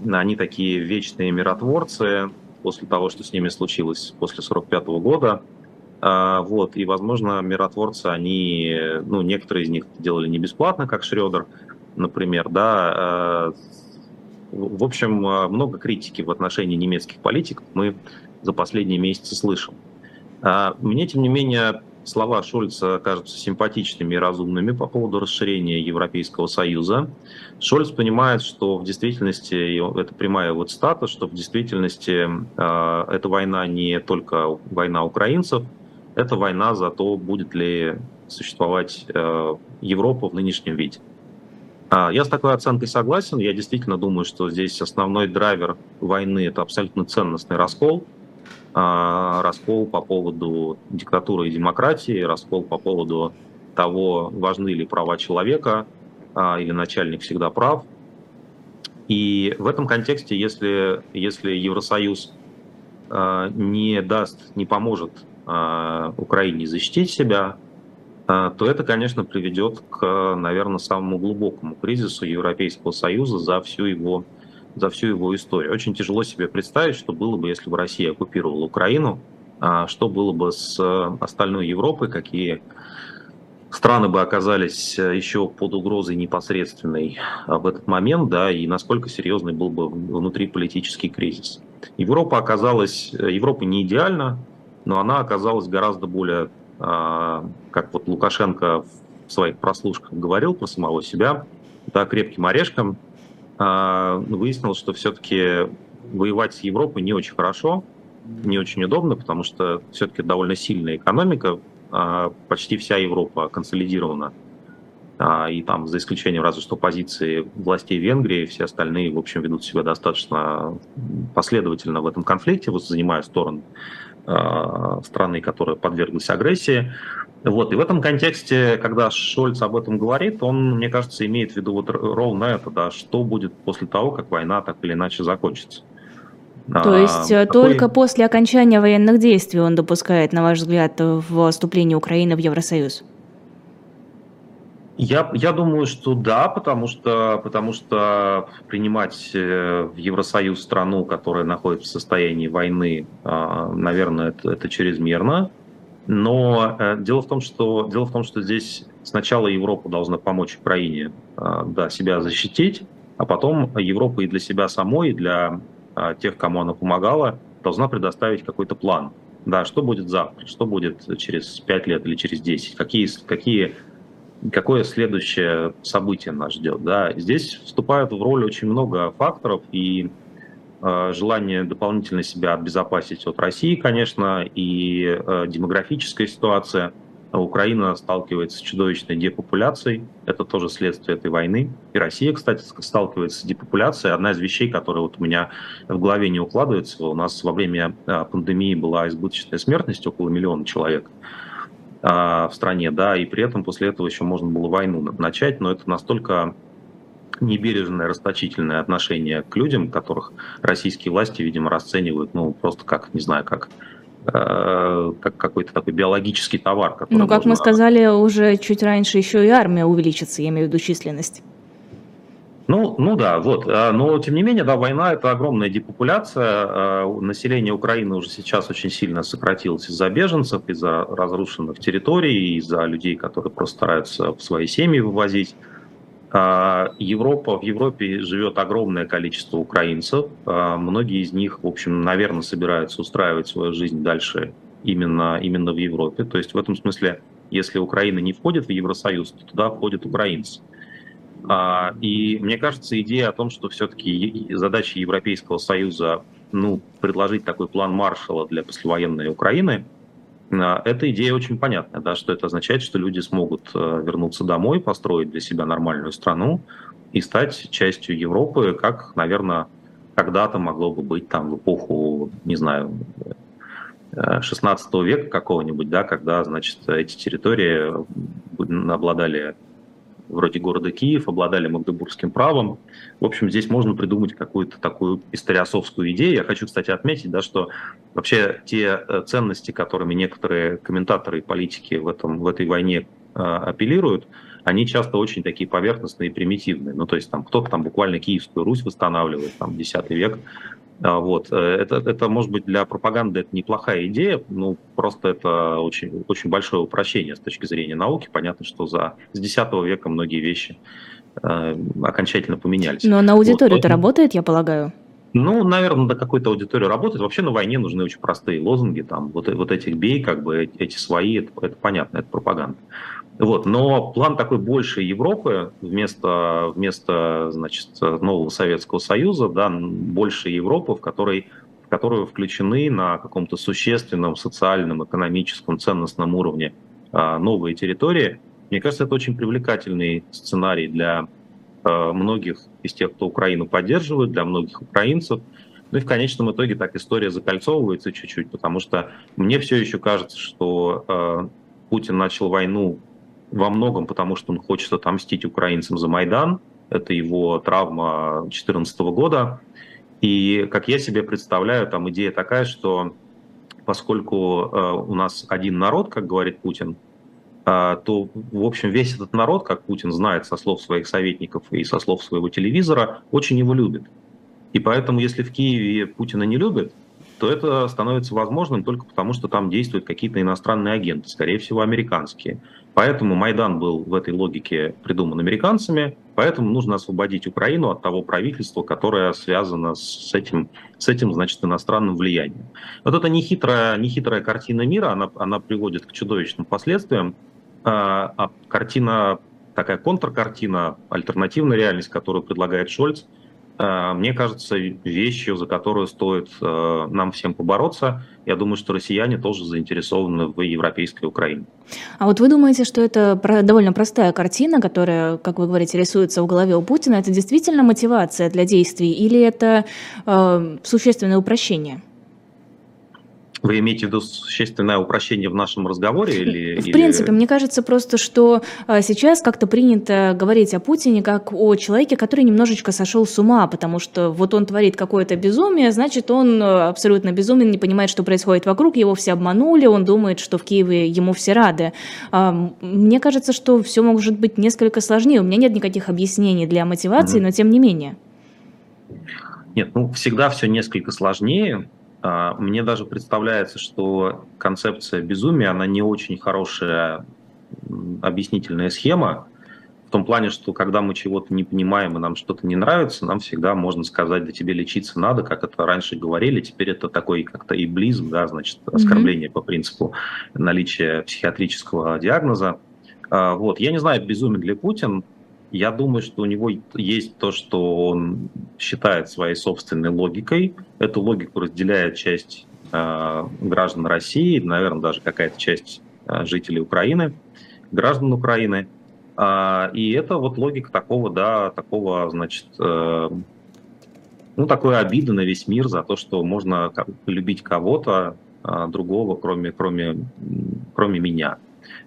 Они такие вечные миротворцы после того, что с ними случилось после 45 года. А, вот, и, возможно, миротворцы, они, ну, некоторые из них делали не бесплатно, как Шредер, например, да. А, в общем, много критики в отношении немецких политиков мы за последние месяцы слышал. А, мне, тем не менее, слова Шольца кажутся симпатичными и разумными по поводу расширения Европейского Союза. Шольц понимает, что в действительности, это прямая вот стата, что в действительности э, эта война не только война украинцев, это война за то, будет ли существовать э, Европа в нынешнем виде. А, я с такой оценкой согласен. Я действительно думаю, что здесь основной драйвер войны – это абсолютно ценностный раскол – а, раскол по поводу диктатуры и демократии, раскол по поводу того, важны ли права человека, а, или начальник всегда прав. И в этом контексте, если, если Евросоюз а, не даст, не поможет Украине защитить себя, то это, конечно, приведет к, наверное, самому глубокому кризису Европейского Союза за всю его за всю его историю. Очень тяжело себе представить, что было бы, если бы Россия оккупировала Украину, а что было бы с остальной Европой, какие страны бы оказались еще под угрозой непосредственной в этот момент, да, и насколько серьезный был бы внутриполитический кризис. Европа оказалась, Европа не идеальна, но она оказалась гораздо более, а, как вот Лукашенко в своих прослушках говорил про самого себя, да, крепким орешком, а, выяснилось, что все-таки воевать с Европой не очень хорошо, не очень удобно, потому что все-таки довольно сильная экономика, а, почти вся Европа консолидирована, а, и там, за исключением разве что позиции властей Венгрии, все остальные, в общем, ведут себя достаточно последовательно в этом конфликте, вот занимая сторону страны, которая подверглась агрессии. Вот, и в этом контексте, когда Шольц об этом говорит, он, мне кажется, имеет в виду вот ровно это, да, что будет после того, как война так или иначе закончится. То а, есть а, только после окончания военных действий он допускает, на ваш взгляд, вступление Украины в Евросоюз? Я, я думаю, что да, потому что, потому что принимать э, в Евросоюз страну, которая находится в состоянии войны, а, наверное, это, это чрезмерно. Но э, дело в том, что дело в том, что здесь сначала Европа должна помочь Украине, э, да, себя защитить, а потом Европа и для себя самой, и для э, тех, кому она помогала, должна предоставить какой-то план. Да, что будет завтра, что будет через 5 лет или через 10, какие, какие, какое следующее событие нас ждет. Да. Здесь вступают в роль очень много факторов, и Э, желание дополнительно себя обезопасить от России, конечно, и э, демографическая ситуация. Украина сталкивается с чудовищной депопуляцией, это тоже следствие этой войны. И Россия, кстати, сталкивается с депопуляцией. Одна из вещей, которая вот у меня в голове не укладывается, у нас во время э, пандемии была избыточная смертность, около миллиона человек в стране, да, и при этом после этого еще можно было войну начать, но это настолько небережное, расточительное отношение к людям, которых российские власти, видимо, расценивают, ну, просто как, не знаю, как э, как какой-то такой биологический товар. Ну, как мы сказали уже чуть раньше, еще и армия увеличится, я имею в виду численность. Ну, ну да, вот. А, но тем не менее, да, война это огромная депопуляция. А, население Украины уже сейчас очень сильно сократилось из-за беженцев, из-за разрушенных территорий, из-за людей, которые просто стараются в свои семьи вывозить. А, Европа, в Европе живет огромное количество украинцев. Многие из них, в общем, наверное, собираются устраивать свою жизнь дальше именно, именно в Европе. То есть в этом смысле, если Украина не входит в Евросоюз, то туда входят украинцы. И мне кажется, идея о том, что все-таки задача Европейского Союза ну, предложить такой план Маршала для послевоенной Украины, эта идея очень понятная, да, что это означает, что люди смогут э, вернуться домой, построить для себя нормальную страну и стать частью Европы, как, наверное, когда-то могло бы быть там в эпоху, не знаю, 16 э, века какого-нибудь, да, когда, значит, эти территории обладали вроде города Киев, обладали магдебургским правом. В общем, здесь можно придумать какую-то такую историосовскую идею. Я хочу, кстати, отметить, да, что вообще те э, ценности, которыми некоторые комментаторы и политики в, этом, в этой войне э, апеллируют, они часто очень такие поверхностные и примитивные. Ну, то есть там кто-то там буквально Киевскую Русь восстанавливает, там, X век, вот. Э, это, это, может быть, для пропаганды это неплохая идея, ну, просто это очень, очень большое упрощение с точки зрения науки. Понятно, что за, с X века многие вещи э, окончательно поменялись. Но на аудиторию это вот. работает, я полагаю? Ну, наверное, до какой-то аудитории работает. Вообще на войне нужны очень простые лозунги, там, вот, вот этих бей, как бы, эти свои, это, это понятно, это пропаганда. Вот, но план такой большей Европы вместо, вместо значит, нового Советского Союза, да, больше Европы, в которой в которую включены на каком-то существенном социальном, экономическом, ценностном уровне а, новые территории. Мне кажется, это очень привлекательный сценарий для а, многих из тех, кто Украину поддерживает, для многих украинцев. Ну и в конечном итоге так история закольцовывается чуть-чуть, потому что мне все еще кажется, что э, Путин начал войну во многом потому, что он хочет отомстить украинцам за Майдан. Это его травма 2014 года. И, как я себе представляю, там идея такая, что поскольку э, у нас один народ, как говорит Путин, э, то, в общем, весь этот народ, как Путин знает со слов своих советников и со слов своего телевизора, очень его любит. И поэтому, если в Киеве Путина не любят, то это становится возможным только потому, что там действуют какие-то иностранные агенты, скорее всего, американские. Поэтому Майдан был в этой логике придуман американцами, поэтому нужно освободить Украину от того правительства, которое связано с этим, с этим значит, иностранным влиянием. Вот это нехитрая, нехитрая картина мира, она, она приводит к чудовищным последствиям, а, а картина, такая контркартина, альтернативная реальность, которую предлагает Шольц – Э, мне кажется, вещью, за которую стоит э, нам всем побороться. Я думаю, что россияне тоже заинтересованы в европейской Украине. А вот вы думаете, что это довольно простая картина, которая, как вы говорите, рисуется в голове у Путина, это действительно мотивация для действий или это э, существенное упрощение? Вы имеете в виду существенное упрощение в нашем разговоре? Или, в принципе, мне кажется просто, что а, сейчас как-то принято говорить о Путине как о человеке, который немножечко сошел с ума, потому что вот он творит какое-то безумие, значит, он а, абсолютно безумен, не понимает, что происходит вокруг, его все обманули, он думает, что в Киеве ему все рады. А, мне кажется, что все может быть несколько сложнее. У меня нет никаких объяснений для мотивации, mm-hmm. но тем не менее. Нет, ну всегда все несколько сложнее. А, мне даже представляется, что концепция безумия, она не очень хорошая объяснительная схема, в том плане, что когда мы чего-то не понимаем и нам что-то не нравится, нам всегда можно сказать, да тебе лечиться надо, как это раньше говорили, теперь это такой как-то иблизм, да, значит, оскорбление mm-hmm. по принципу наличия психиатрического диагноза. А, вот, я не знаю, безумен ли Путин, я думаю, что у него есть то, что он считает своей собственной логикой. Эту логику разделяет часть э, граждан России, наверное, даже какая-то часть э, жителей Украины, граждан Украины. Э, и это вот логика такого, да, такого, значит, э, ну, такой обиды на весь мир за то, что можно любить кого-то э, другого, кроме, кроме, кроме меня.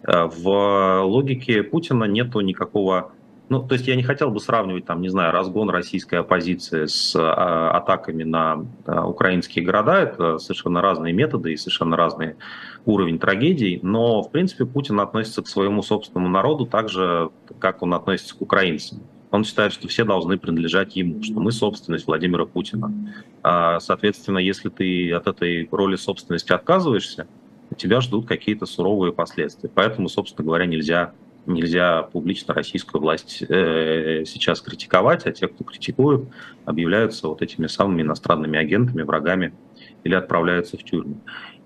Э, в логике Путина нету никакого ну, то есть я не хотел бы сравнивать, там, не знаю, разгон российской оппозиции с а, атаками на а, украинские города. Это совершенно разные методы и совершенно разный уровень трагедий. Но, в принципе, Путин относится к своему собственному народу так же, как он относится к украинцам. Он считает, что все должны принадлежать ему, что мы собственность Владимира Путина. А, соответственно, если ты от этой роли собственности отказываешься, тебя ждут какие-то суровые последствия. Поэтому, собственно говоря, нельзя нельзя публично российскую власть э, сейчас критиковать, а те, кто критикуют, объявляются вот этими самыми иностранными агентами, врагами или отправляются в тюрьму.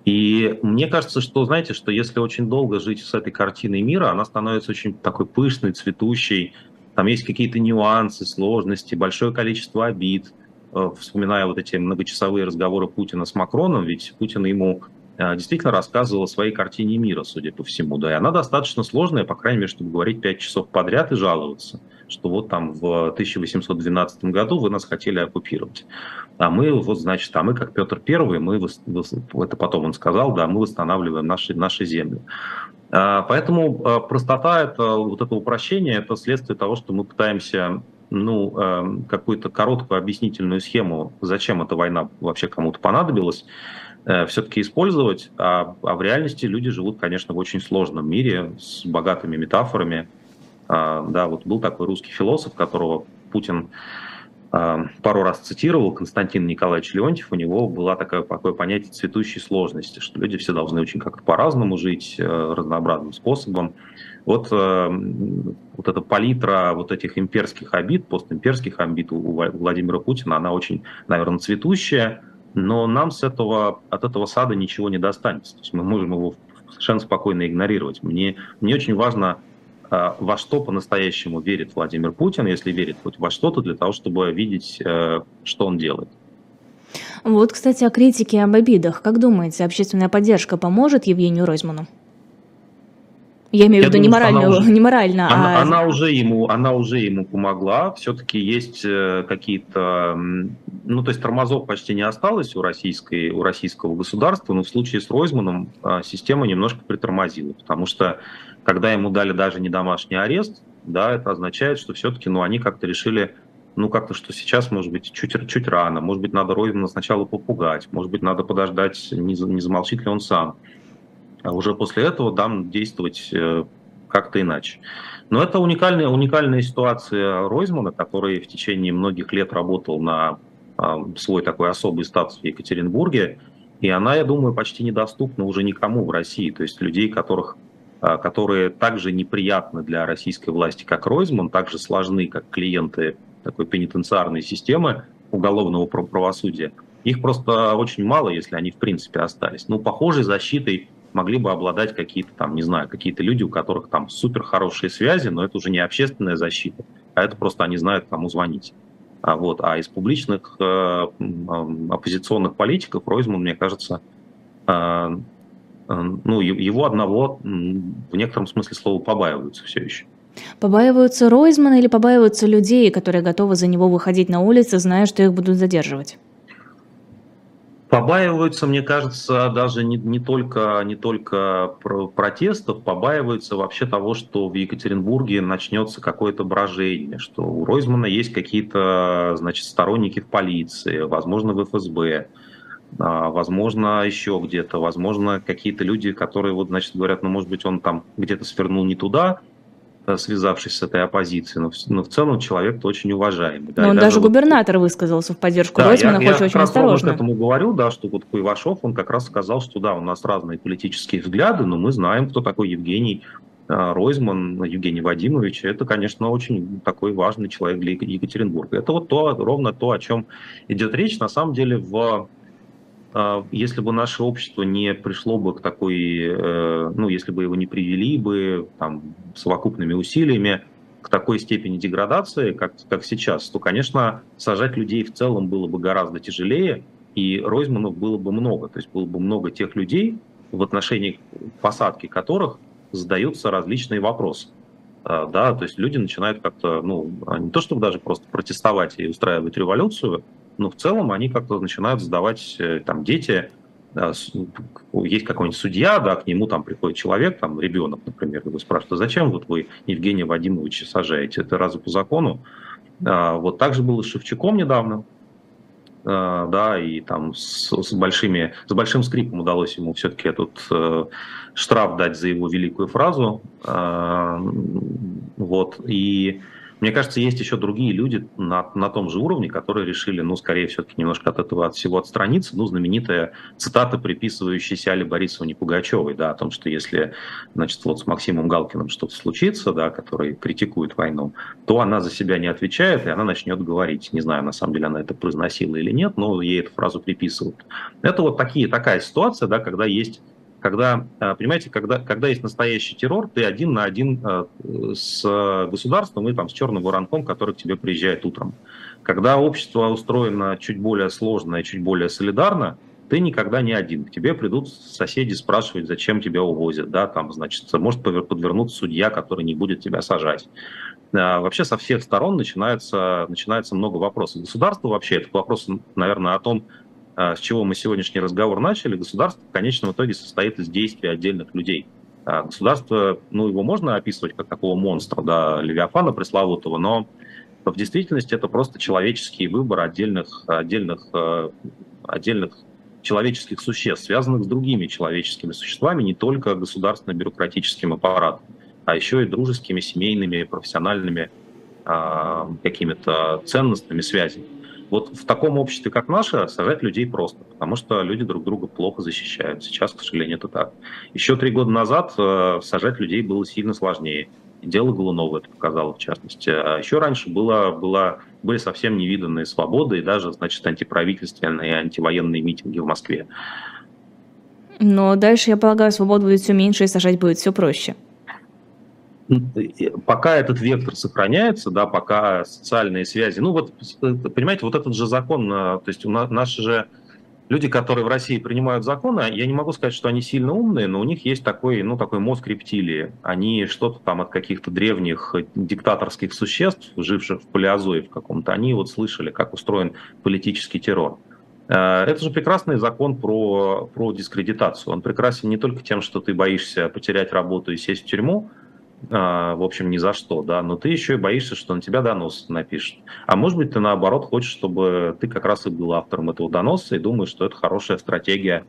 И мне кажется, что, знаете, что если очень долго жить с этой картиной мира, она становится очень такой пышной, цветущей, там есть какие-то нюансы, сложности, большое количество обид. Э, вспоминая вот эти многочасовые разговоры Путина с Макроном, ведь Путин ему действительно рассказывал о своей картине мира, судя по всему. Да, и она достаточно сложная, по крайней мере, чтобы говорить пять часов подряд и жаловаться, что вот там в 1812 году вы нас хотели оккупировать. А мы, вот, значит, а мы, как Петр Первый, мы, это потом он сказал, да, мы восстанавливаем наши, наши земли. А, поэтому а, простота, это, вот это упрощение, это следствие того, что мы пытаемся ну, какую-то короткую объяснительную схему, зачем эта война вообще кому-то понадобилась, все-таки использовать, а, а в реальности люди живут, конечно, в очень сложном мире с богатыми метафорами. Да, вот был такой русский философ, которого Путин а, пару раз цитировал Константин Николаевич Леонтьев, у него было такое, такое понятие цветущей сложности, что люди все должны очень как-то по-разному жить, э, разнообразным способом. Вот, э, вот эта палитра вот этих имперских обид, постимперских обид у Владимира Путина, она очень, наверное, цветущая, но нам с этого, от этого сада ничего не достанется. То есть мы можем его совершенно спокойно игнорировать. Мне, мне очень важно а, во что по-настоящему верит Владимир Путин, если верит хоть во что-то, для того, чтобы видеть, э, что он делает. Вот, кстати, о критике об обидах. Как думаете, общественная поддержка поможет Евгению Ройзману? Я имею в виду не морально, уже, не морально, она, а... Она уже ему, она уже ему помогла. Все-таки есть э, какие-то... Ну, то есть тормозов почти не осталось у, российской, у российского государства, но в случае с Ройзманом а, система немножко притормозила, потому что когда ему дали даже не домашний арест, да, это означает, что все-таки, ну, они как-то решили, ну, как-то, что сейчас, может быть, чуть, чуть рано, может быть, надо Ройзмана сначала попугать, может быть, надо подождать, не, не замолчит ли он сам. А уже после этого дам действовать э, как-то иначе. Но это уникальная, уникальная ситуация Ройзмана, который в течение многих лет работал на а, свой такой особый статус в Екатеринбурге, и она, я думаю, почти недоступна уже никому в России. То есть людей, которых а, которые также неприятны для российской власти, как Ройзман, также сложны, как клиенты такой пенитенциарной системы уголовного правосудия. Их просто очень мало, если они в принципе остались. Ну, похожей защитой могли бы обладать какие-то там, не знаю, какие-то люди, у которых там супер хорошие связи, но это уже не общественная защита, а это просто они знают, кому звонить. А, вот, а из публичных э, оппозиционных политиков Ройзман, мне кажется, э, Эм, ну, его одного в некотором смысле слова побаиваются все еще. Побаиваются Ройзмана или побаиваются людей, которые готовы за него выходить на улицы, зная, что их будут задерживать? Побаиваются, мне кажется, даже не, не, только, не только протестов, побаиваются вообще того, что в Екатеринбурге начнется какое-то брожение, что у Ройзмана есть какие-то значит, сторонники в полиции, возможно, в ФСБ, а, возможно, еще где-то, возможно, какие-то люди, которые вот, значит, говорят, ну, может быть, он там где-то свернул не туда, связавшись с этой оппозицией, но в, но в целом человек очень уважаемый. Да, но он даже, даже губернатор вот, высказался в поддержку да, Ройзмана, я, хоть я очень осторожно. Я к этому говорю, да, что вот Куйвашов, он как раз сказал, что да, у нас разные политические взгляды, но мы знаем, кто такой Евгений э, Ройзман, Евгений Вадимович, это, конечно, очень такой важный человек для Екатеринбурга. Это вот то, ровно то, о чем идет речь. На самом деле в если бы наше общество не пришло бы к такой, э, ну, если бы его не привели бы там, совокупными усилиями к такой степени деградации, как, как сейчас, то, конечно, сажать людей в целом было бы гораздо тяжелее, и Ройзманов было бы много. То есть было бы много тех людей, в отношении посадки которых задаются различные вопросы. А, да, то есть люди начинают как-то, ну, не то чтобы даже просто протестовать и устраивать революцию, но в целом они как-то начинают задавать, э, там, дети, есть какой-нибудь судья, да, к нему там приходит человек, там, ребенок, например, и вы спрашиваете, а зачем вот вы Евгения Вадимовича сажаете? Это разве по закону? А, вот так же было с Шевчуком недавно, а, да, и там с, с, большими, с большим скрипом удалось ему все-таки этот э, штраф дать за его великую фразу. Вот, и Мне кажется, есть еще другие люди на, на том же уровне, которые решили, ну, скорее все-таки немножко от этого от всего отстраниться. Ну, знаменитая цитата, приписывающаяся Али Борисовне Пугачевой, да, о том, что если, значит, вот с Максимом Галкиным что-то случится, да, который критикует войну, то она за себя не отвечает, и она начнет говорить. Не знаю, на самом деле она это произносила или нет, но ей эту фразу приписывают. Это вот такие, такая ситуация, да, когда есть когда, э, понимаете, когда, когда есть настоящий террор, ты один на один э, с государством и там, с черным воронком, который к тебе приезжает утром. Когда общество устроено чуть более сложно и чуть более солидарно, ты никогда не один. К тебе придут соседи спрашивать, зачем тебя увозят. Да, там, значит, может подвернуться судья, который не будет тебя сажать. А, вообще со всех сторон начинается, начинается много вопросов. Государство вообще, это вопрос, наверное, о том, с чего мы сегодняшний разговор начали, государство в конечном итоге состоит из действий отдельных людей. А, государство, ну, его можно описывать как такого монстра, да, Левиафана пресловутого, но в действительности это просто человеческий выбор отдельных, отдельных, а, отдельных человеческих существ, связанных с другими человеческими существами, не только государственно-бюрократическим аппаратом, а еще и дружескими, семейными, профессиональными какими-то ценностными связями. Вот в таком обществе, как наше, сажать людей просто, потому что люди друг друга плохо защищают. Сейчас, к сожалению, это так. Еще три года назад э, сажать людей было сильно сложнее. Дело Голунова это показало, в частности. А еще раньше было, было, были совсем невиданные свободы и даже, значит, антиправительственные антивоенные митинги в Москве. Но дальше, я полагаю, свобод будет все меньше и сажать будет все проще пока этот вектор сохраняется, да, пока социальные связи, ну вот, понимаете, вот этот же закон, э, то есть у нас, наши же люди, которые в России принимают законы, я не могу сказать, что они сильно умные, но у них есть такой, ну, такой мозг рептилии. Они что-то там от каких-то древних диктаторских существ, живших в палеозое в каком-то, они вот слышали, как устроен политический террор. Э, это же прекрасный закон про, про дискредитацию. Он прекрасен не только тем, что ты боишься потерять работу и сесть в тюрьму, а, в общем, ни за что, да, но ты еще и боишься, что на тебя донос напишут. А может быть, ты наоборот хочешь, чтобы ты как раз и был автором этого доноса и думаешь, что это хорошая стратегия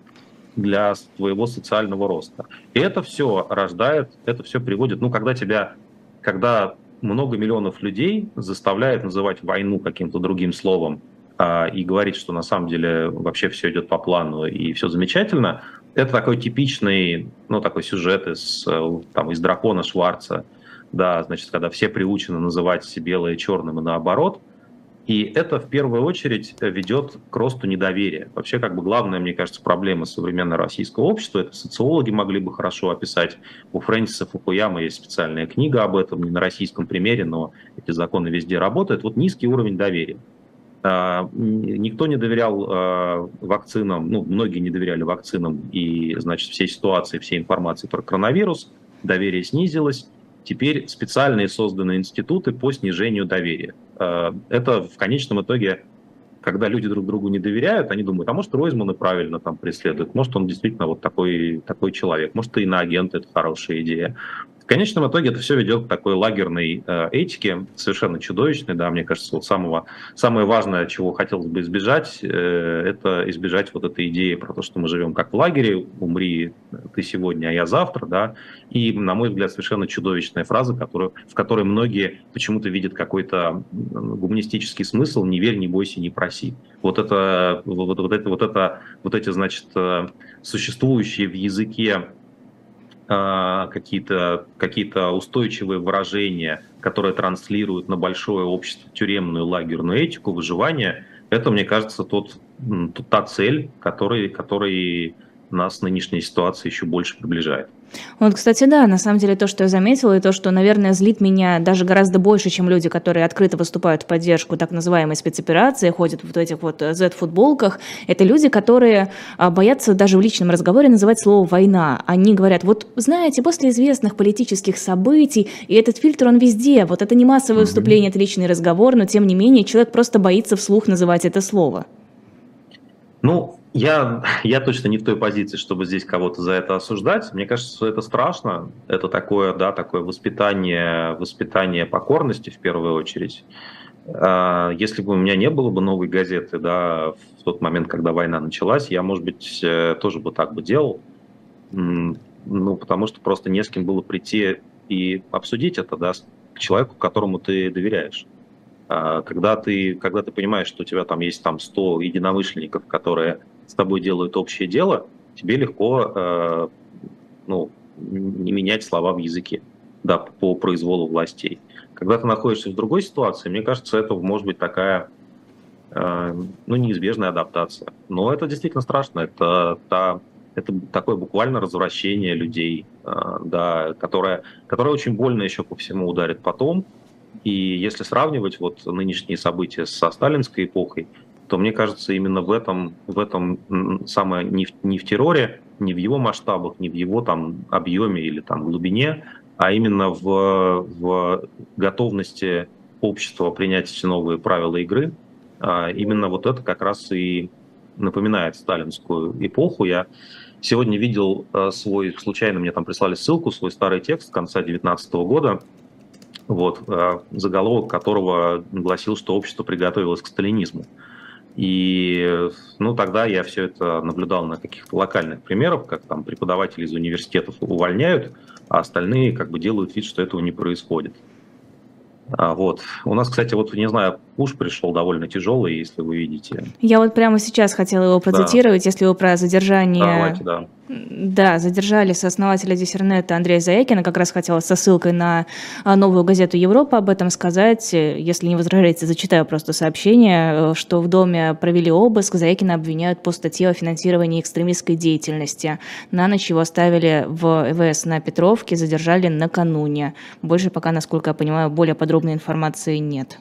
для твоего социального роста. И это все рождает, это все приводит, ну, когда тебя, когда много миллионов людей заставляет называть войну каким-то другим словом а, и говорить, что на самом деле вообще все идет по плану и все замечательно, это такой типичный, ну, такой сюжет из, э, там, из дракона Шварца, да, значит, когда все приучены называть белое черным и наоборот. И это в первую очередь ведет к росту недоверия. Вообще, как бы главная, мне кажется, проблема современного российского общества, это социологи могли бы хорошо описать. У Фрэнсиса Фукуяма есть специальная книга об этом, не на российском примере, но эти законы везде работают. Вот низкий уровень доверия. А, никто не доверял а, вакцинам, ну, многие не доверяли вакцинам и, значит, всей ситуации, всей информации про коронавирус. Доверие снизилось. Теперь специальные созданы институты по снижению доверия. А, это в конечном итоге когда люди друг другу не доверяют, они думают, а может Ройзман и правильно там преследует, может он действительно вот такой, такой человек, может и на агент это хорошая идея. В конечном итоге это все ведет к такой лагерной э, этике, совершенно чудовищной, да, мне кажется, вот самого, самое важное, чего хотелось бы избежать, э, это избежать вот этой идеи про то, что мы живем как в лагере, умри ты сегодня, а я завтра, да, и, на мой взгляд, совершенно чудовищная фраза, которую, в которой многие почему-то видят какой-то гуманистический смысл «не верь, не бойся, не проси». Вот это, вот, вот это, вот это, вот эти, значит, э, существующие в языке какие-то какие устойчивые выражения, которые транслируют на большое общество тюремную лагерную этику выживания, это, мне кажется, тот, та цель, который, который нас нынешняя ситуация еще больше приближает. Вот, кстати, да, на самом деле то, что я заметила, и то, что, наверное, злит меня даже гораздо больше, чем люди, которые открыто выступают в поддержку так называемой спецоперации, ходят в этих вот Z-футболках, это люди, которые а, боятся даже в личном разговоре называть слово «война». Они говорят, вот знаете, после известных политических событий, и этот фильтр, он везде, вот это не массовое выступление, это личный разговор, но тем не менее человек просто боится вслух называть это слово. Ну, я, я точно не в той позиции, чтобы здесь кого-то за это осуждать. Мне кажется, что это страшно. Это такое, да, такое воспитание, воспитание покорности в первую очередь. А, если бы у меня не было бы новой газеты, да, в тот момент, когда война началась, я, может быть, э, тоже бы так бы делал. Ну, потому что просто не с кем было прийти и обсудить это, да, к человеку, которому ты доверяешь. А, когда ты, когда ты понимаешь, что у тебя там есть там 100 единомышленников, которые с тобой делают общее дело, тебе легко э, ну, не менять слова в языке да, по произволу властей. Когда ты находишься в другой ситуации, мне кажется, это может быть такая э, ну, неизбежная адаптация. Но это действительно страшно. Это, та, это такое буквально развращение людей, э, да, которое, которое очень больно еще по всему ударит потом. И если сравнивать вот нынешние события со сталинской эпохой, то мне кажется, именно в этом, в этом самое не в, не в терроре, не в его масштабах, не в его там объеме или там глубине, а именно в, в готовности общества принять эти новые правила игры. А именно вот это как раз и напоминает сталинскую эпоху. Я сегодня видел э, свой, случайно мне там прислали ссылку, свой старый текст конца 19 года, вот, э, заголовок которого гласил, что общество приготовилось к сталинизму. И ну, тогда я все это наблюдал на каких-то локальных примерах, как там преподаватели из университетов увольняют, а остальные как бы делают вид, что этого не происходит. А, вот. У нас, кстати, вот, не знаю, пуш пришел довольно тяжелый, если вы видите. Я вот прямо сейчас хотела его процитировать, да. если вы про задержание... Давайте, да. Да, задержали сооснователя Диссернета Андрея Заякина, как раз хотела со ссылкой на а, новую газету «Европа» об этом сказать. Если не возражаете, зачитаю просто сообщение, что в доме провели обыск, Заякина обвиняют по статье о финансировании экстремистской деятельности. На ночь его оставили в ЭВС на Петровке, задержали накануне. Больше пока, насколько я понимаю, более подробной информации нет.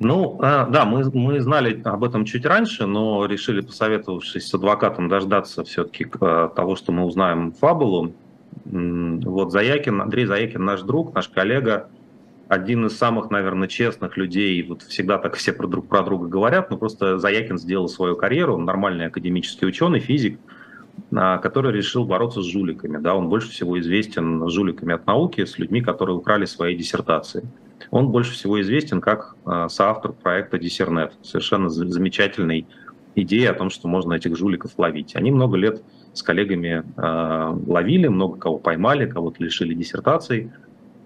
Ну, а, да, мы, мы знали об этом чуть раньше, но решили, посоветовавшись с адвокатом, дождаться все-таки а, того, что мы узнаем фабулу. Вот Заякин, Андрей Заякин, наш друг, наш коллега, один из самых, наверное, честных людей, вот всегда так все про друг про друга говорят, но просто Заякин сделал свою карьеру, он нормальный академический ученый, физик, который решил бороться с жуликами. Да, он больше всего известен жуликами от науки, с людьми, которые украли свои диссертации. Он больше всего известен как а, соавтор проекта Диссернет. Совершенно замечательной идеи о том, что можно этих жуликов ловить. Они много лет с коллегами э, ловили, много кого поймали, кого-то лишили диссертаций.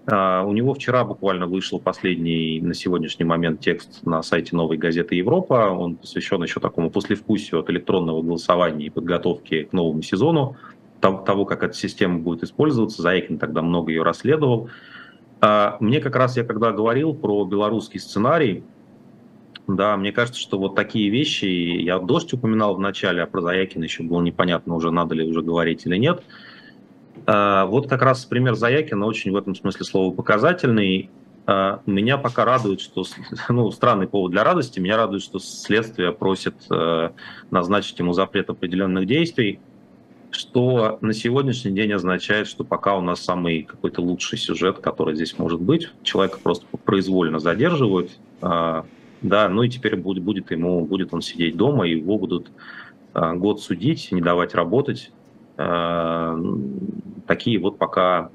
Э, у него вчера буквально вышел последний на сегодняшний момент текст на сайте новой газеты «Европа». Он посвящен еще такому послевкусию от электронного голосования и подготовки к новому сезону, того, как эта система будет использоваться. Заикин тогда много ее расследовал. А, мне как раз, я когда говорил про белорусский сценарий, да, мне кажется, что вот такие вещи, я «Дождь» упоминал в начале, а про Заякина еще было непонятно, уже надо ли уже говорить или нет. А, вот как раз пример Заякина очень в этом смысле слова показательный. А, меня пока радует, что, ну, странный повод для радости, меня радует, что следствие просит э, назначить ему запрет определенных действий что на сегодняшний день означает, что пока у нас самый какой-то лучший сюжет, который здесь может быть, человека просто произвольно задерживают, а, да, ну и теперь будет, будет ему, будет он сидеть дома, и его будут год судить, не давать работать. А, такие вот пока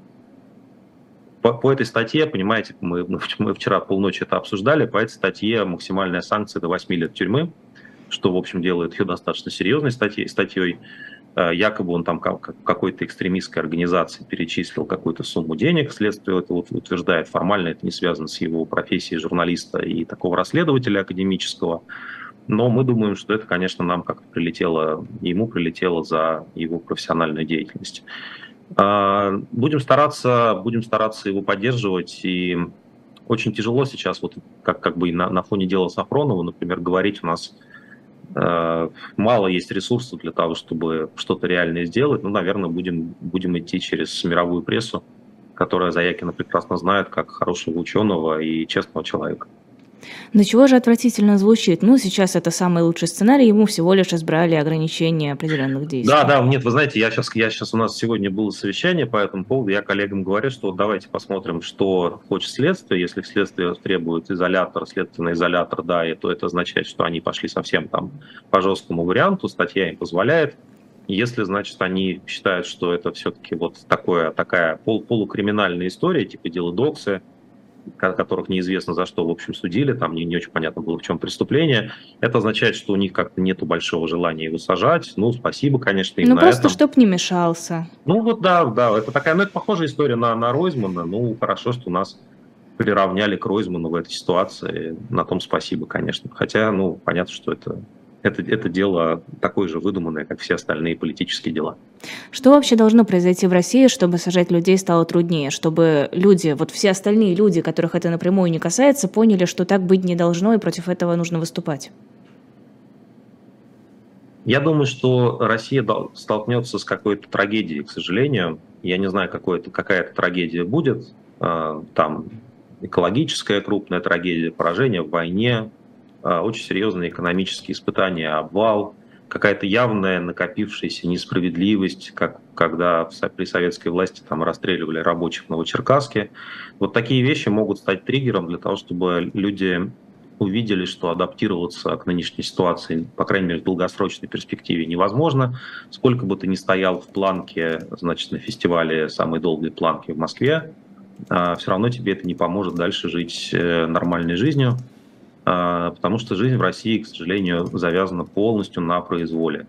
по, по этой статье, понимаете, мы, мы вчера полночи это обсуждали, по этой статье максимальная санкция до 8 лет тюрьмы, что, в общем, делает ее достаточно серьезной статьей. статьей. Э, якобы он там какой-то экстремистской организации перечислил какую-то сумму денег, следствие это утверждает, формально это не связано с его профессией журналиста и такого расследователя академического, но мы думаем, что это, конечно, нам как-то прилетело, ему прилетело за его профессиональную деятельность. Э, будем стараться, будем стараться его поддерживать, и очень тяжело сейчас, вот как, как бы на, на фоне дела Сафронова, например, говорить у нас Э, мало есть ресурсов для того, чтобы что-то реальное сделать. Ну, наверное, будем, будем идти через мировую прессу, которая Заякина прекрасно знает как хорошего ученого и честного человека. До чего же отвратительно звучит? Ну, сейчас это самый лучший сценарий, ему всего лишь избрали ограничения определенных действий. Да, да, нет, вы знаете, я сейчас, я сейчас у нас сегодня было совещание по этому поводу, я коллегам говорю, что давайте посмотрим, что хочет следствие, если следствие требует изолятор, следственный изолятор, да, и то это означает, что они пошли совсем там по жесткому варианту, статья им позволяет, если, значит, они считают, что это все-таки вот такое, такая пол, полукриминальная история, типа дело Доксы, которых неизвестно за что, в общем, судили, там не, не очень понятно было, в чем преступление. Это означает, что у них как-то нету большого желания его сажать. Ну, спасибо, конечно, им Ну, просто этом. чтоб не мешался. Ну, вот да, да, это такая, ну, это похожая история на, на Ройзмана. Ну, хорошо, что нас приравняли к Ройзману в этой ситуации. На том спасибо, конечно. Хотя, ну, понятно, что это это, это дело такое же выдуманное, как все остальные политические дела. Что вообще должно произойти в России, чтобы сажать людей стало труднее? Чтобы люди, вот все остальные люди, которых это напрямую не касается, поняли, что так быть не должно и против этого нужно выступать? Я думаю, что Россия столкнется с какой-то трагедией, к сожалению. Я не знаю, какая это трагедия будет. А, там экологическая крупная трагедия, поражение в войне, очень серьезные экономические испытания, обвал, какая-то явная накопившаяся несправедливость, как когда при советской власти там расстреливали рабочих в Новочеркасске. Вот такие вещи могут стать триггером для того, чтобы люди увидели, что адаптироваться к нынешней ситуации, по крайней мере, в долгосрочной перспективе невозможно. Сколько бы ты ни стоял в планке, значит, на фестивале самой долгой планки в Москве, а, все равно тебе это не поможет дальше жить э, нормальной жизнью. А, потому что жизнь в России, к сожалению, завязана полностью на произволе.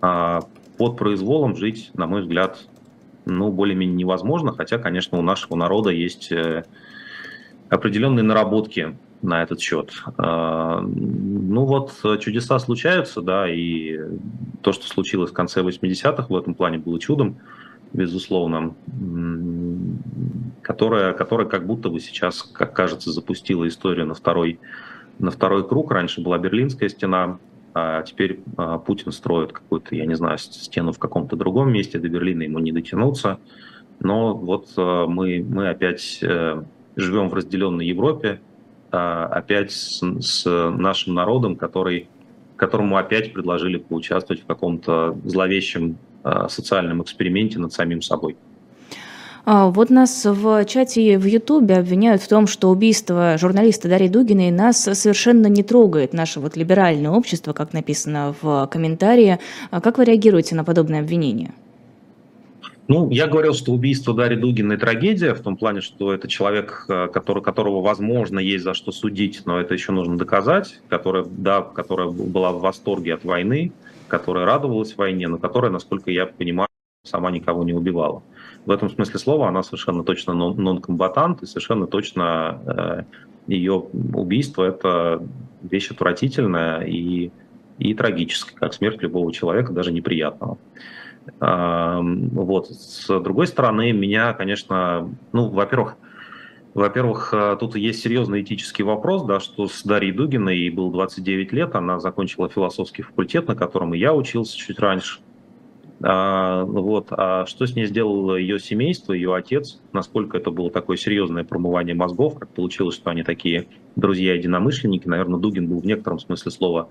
А, под произволом жить, на мой взгляд, ну, более-менее невозможно, хотя, конечно, у нашего народа есть э, определенные наработки на этот счет. А, ну вот, чудеса случаются, да, и то, что случилось в конце 80-х, в этом плане было чудом, безусловно, которое, которое как будто бы сейчас, как кажется, запустило историю на второй на второй круг. Раньше была Берлинская стена, а теперь а, Путин строит какую-то, я не знаю, стену в каком-то другом месте, до Берлина ему не дотянуться. Но вот а, мы, мы опять э, живем в разделенной Европе, а, опять с, с нашим народом, который, которому опять предложили поучаствовать в каком-то зловещем социальном эксперименте над самим собой. А, вот нас в чате в Ютубе обвиняют в том, что убийство журналиста Дарьи Дугиной нас совершенно не трогает, наше вот либеральное общество, как написано в комментарии. А как вы реагируете на подобное обвинение? Ну, я говорил, что убийство Дарьи Дугиной трагедия, в том плане, что это человек, э, который, которого, возможно, есть за что судить, но это еще нужно доказать, которая, да, которая была в восторге от войны, которая радовалась войне, но которая, насколько я понимаю, сама никого не убивала. В этом смысле слова она совершенно точно нон-комбатант, и совершенно точно э, ее убийство – это вещь отвратительная и, и трагическая, как смерть любого человека, даже неприятного. Э, вот. С другой стороны, меня, конечно, ну, во-первых, во-первых, э, тут есть серьезный этический вопрос, да, что с Дарьей Дугиной ей было 29 лет, она закончила философский факультет, на котором и я учился чуть раньше. А, вот. А что с ней сделало ее семейство, ее отец? Насколько это было такое серьезное промывание мозгов? Как получилось, что они такие друзья-единомышленники? Наверное, Дугин был в некотором смысле слова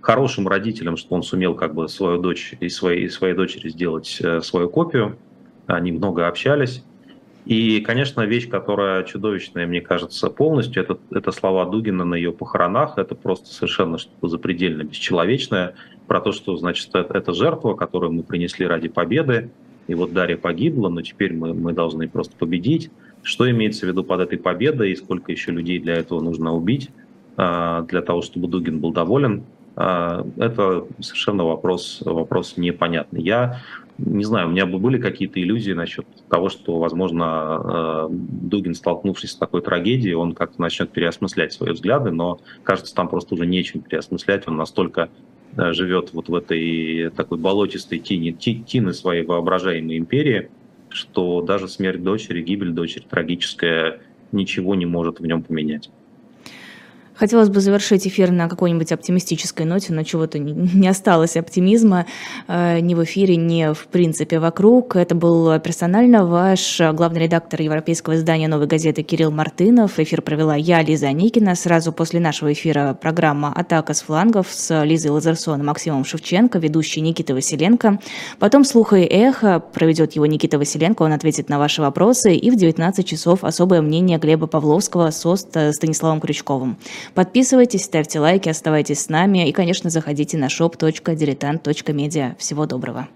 хорошим родителем, что он сумел как бы свою дочь и своей, и своей дочери сделать э, свою копию. Они много общались. И, конечно, вещь, которая чудовищная, мне кажется, полностью, это, это слова Дугина на ее похоронах. Это просто совершенно что-то запредельно бесчеловечное. Про то, что, значит, это, жертва, которую мы принесли ради победы. И вот Дарья погибла, но теперь мы, мы должны просто победить. Что имеется в виду под этой победой и сколько еще людей для этого нужно убить, а, для того, чтобы Дугин был доволен, а, это совершенно вопрос, вопрос непонятный. Я не знаю, у меня бы были какие-то иллюзии насчет того, что, возможно, э, Дугин, столкнувшись с такой трагедией, он как-то начнет переосмыслять свои взгляды, но, кажется, там просто уже нечем переосмыслять, он настолько э, живет вот в этой такой болотистой тени, тины своей воображаемой империи, что даже смерть дочери, гибель дочери трагическая ничего не может в нем поменять. Хотелось бы завершить эфир на какой-нибудь оптимистической ноте, но чего-то не осталось оптимизма э, ни в эфире, ни в принципе вокруг. Это был персонально ваш главный редактор европейского издания «Новой газеты» Кирилл Мартынов. Эфир провела я, Лиза Никина. Сразу после нашего эфира программа «Атака с флангов» с Лизой Лазерсон и Максимом Шевченко, ведущий Никита Василенко. Потом «Слуха и эхо» проведет его Никита Василенко, он ответит на ваши вопросы. И в 19 часов особое мнение Глеба Павловского со Станиславом Крючковым. Подписывайтесь, ставьте лайки, оставайтесь с нами и, конечно, заходите на shop.diletant.media. Всего доброго.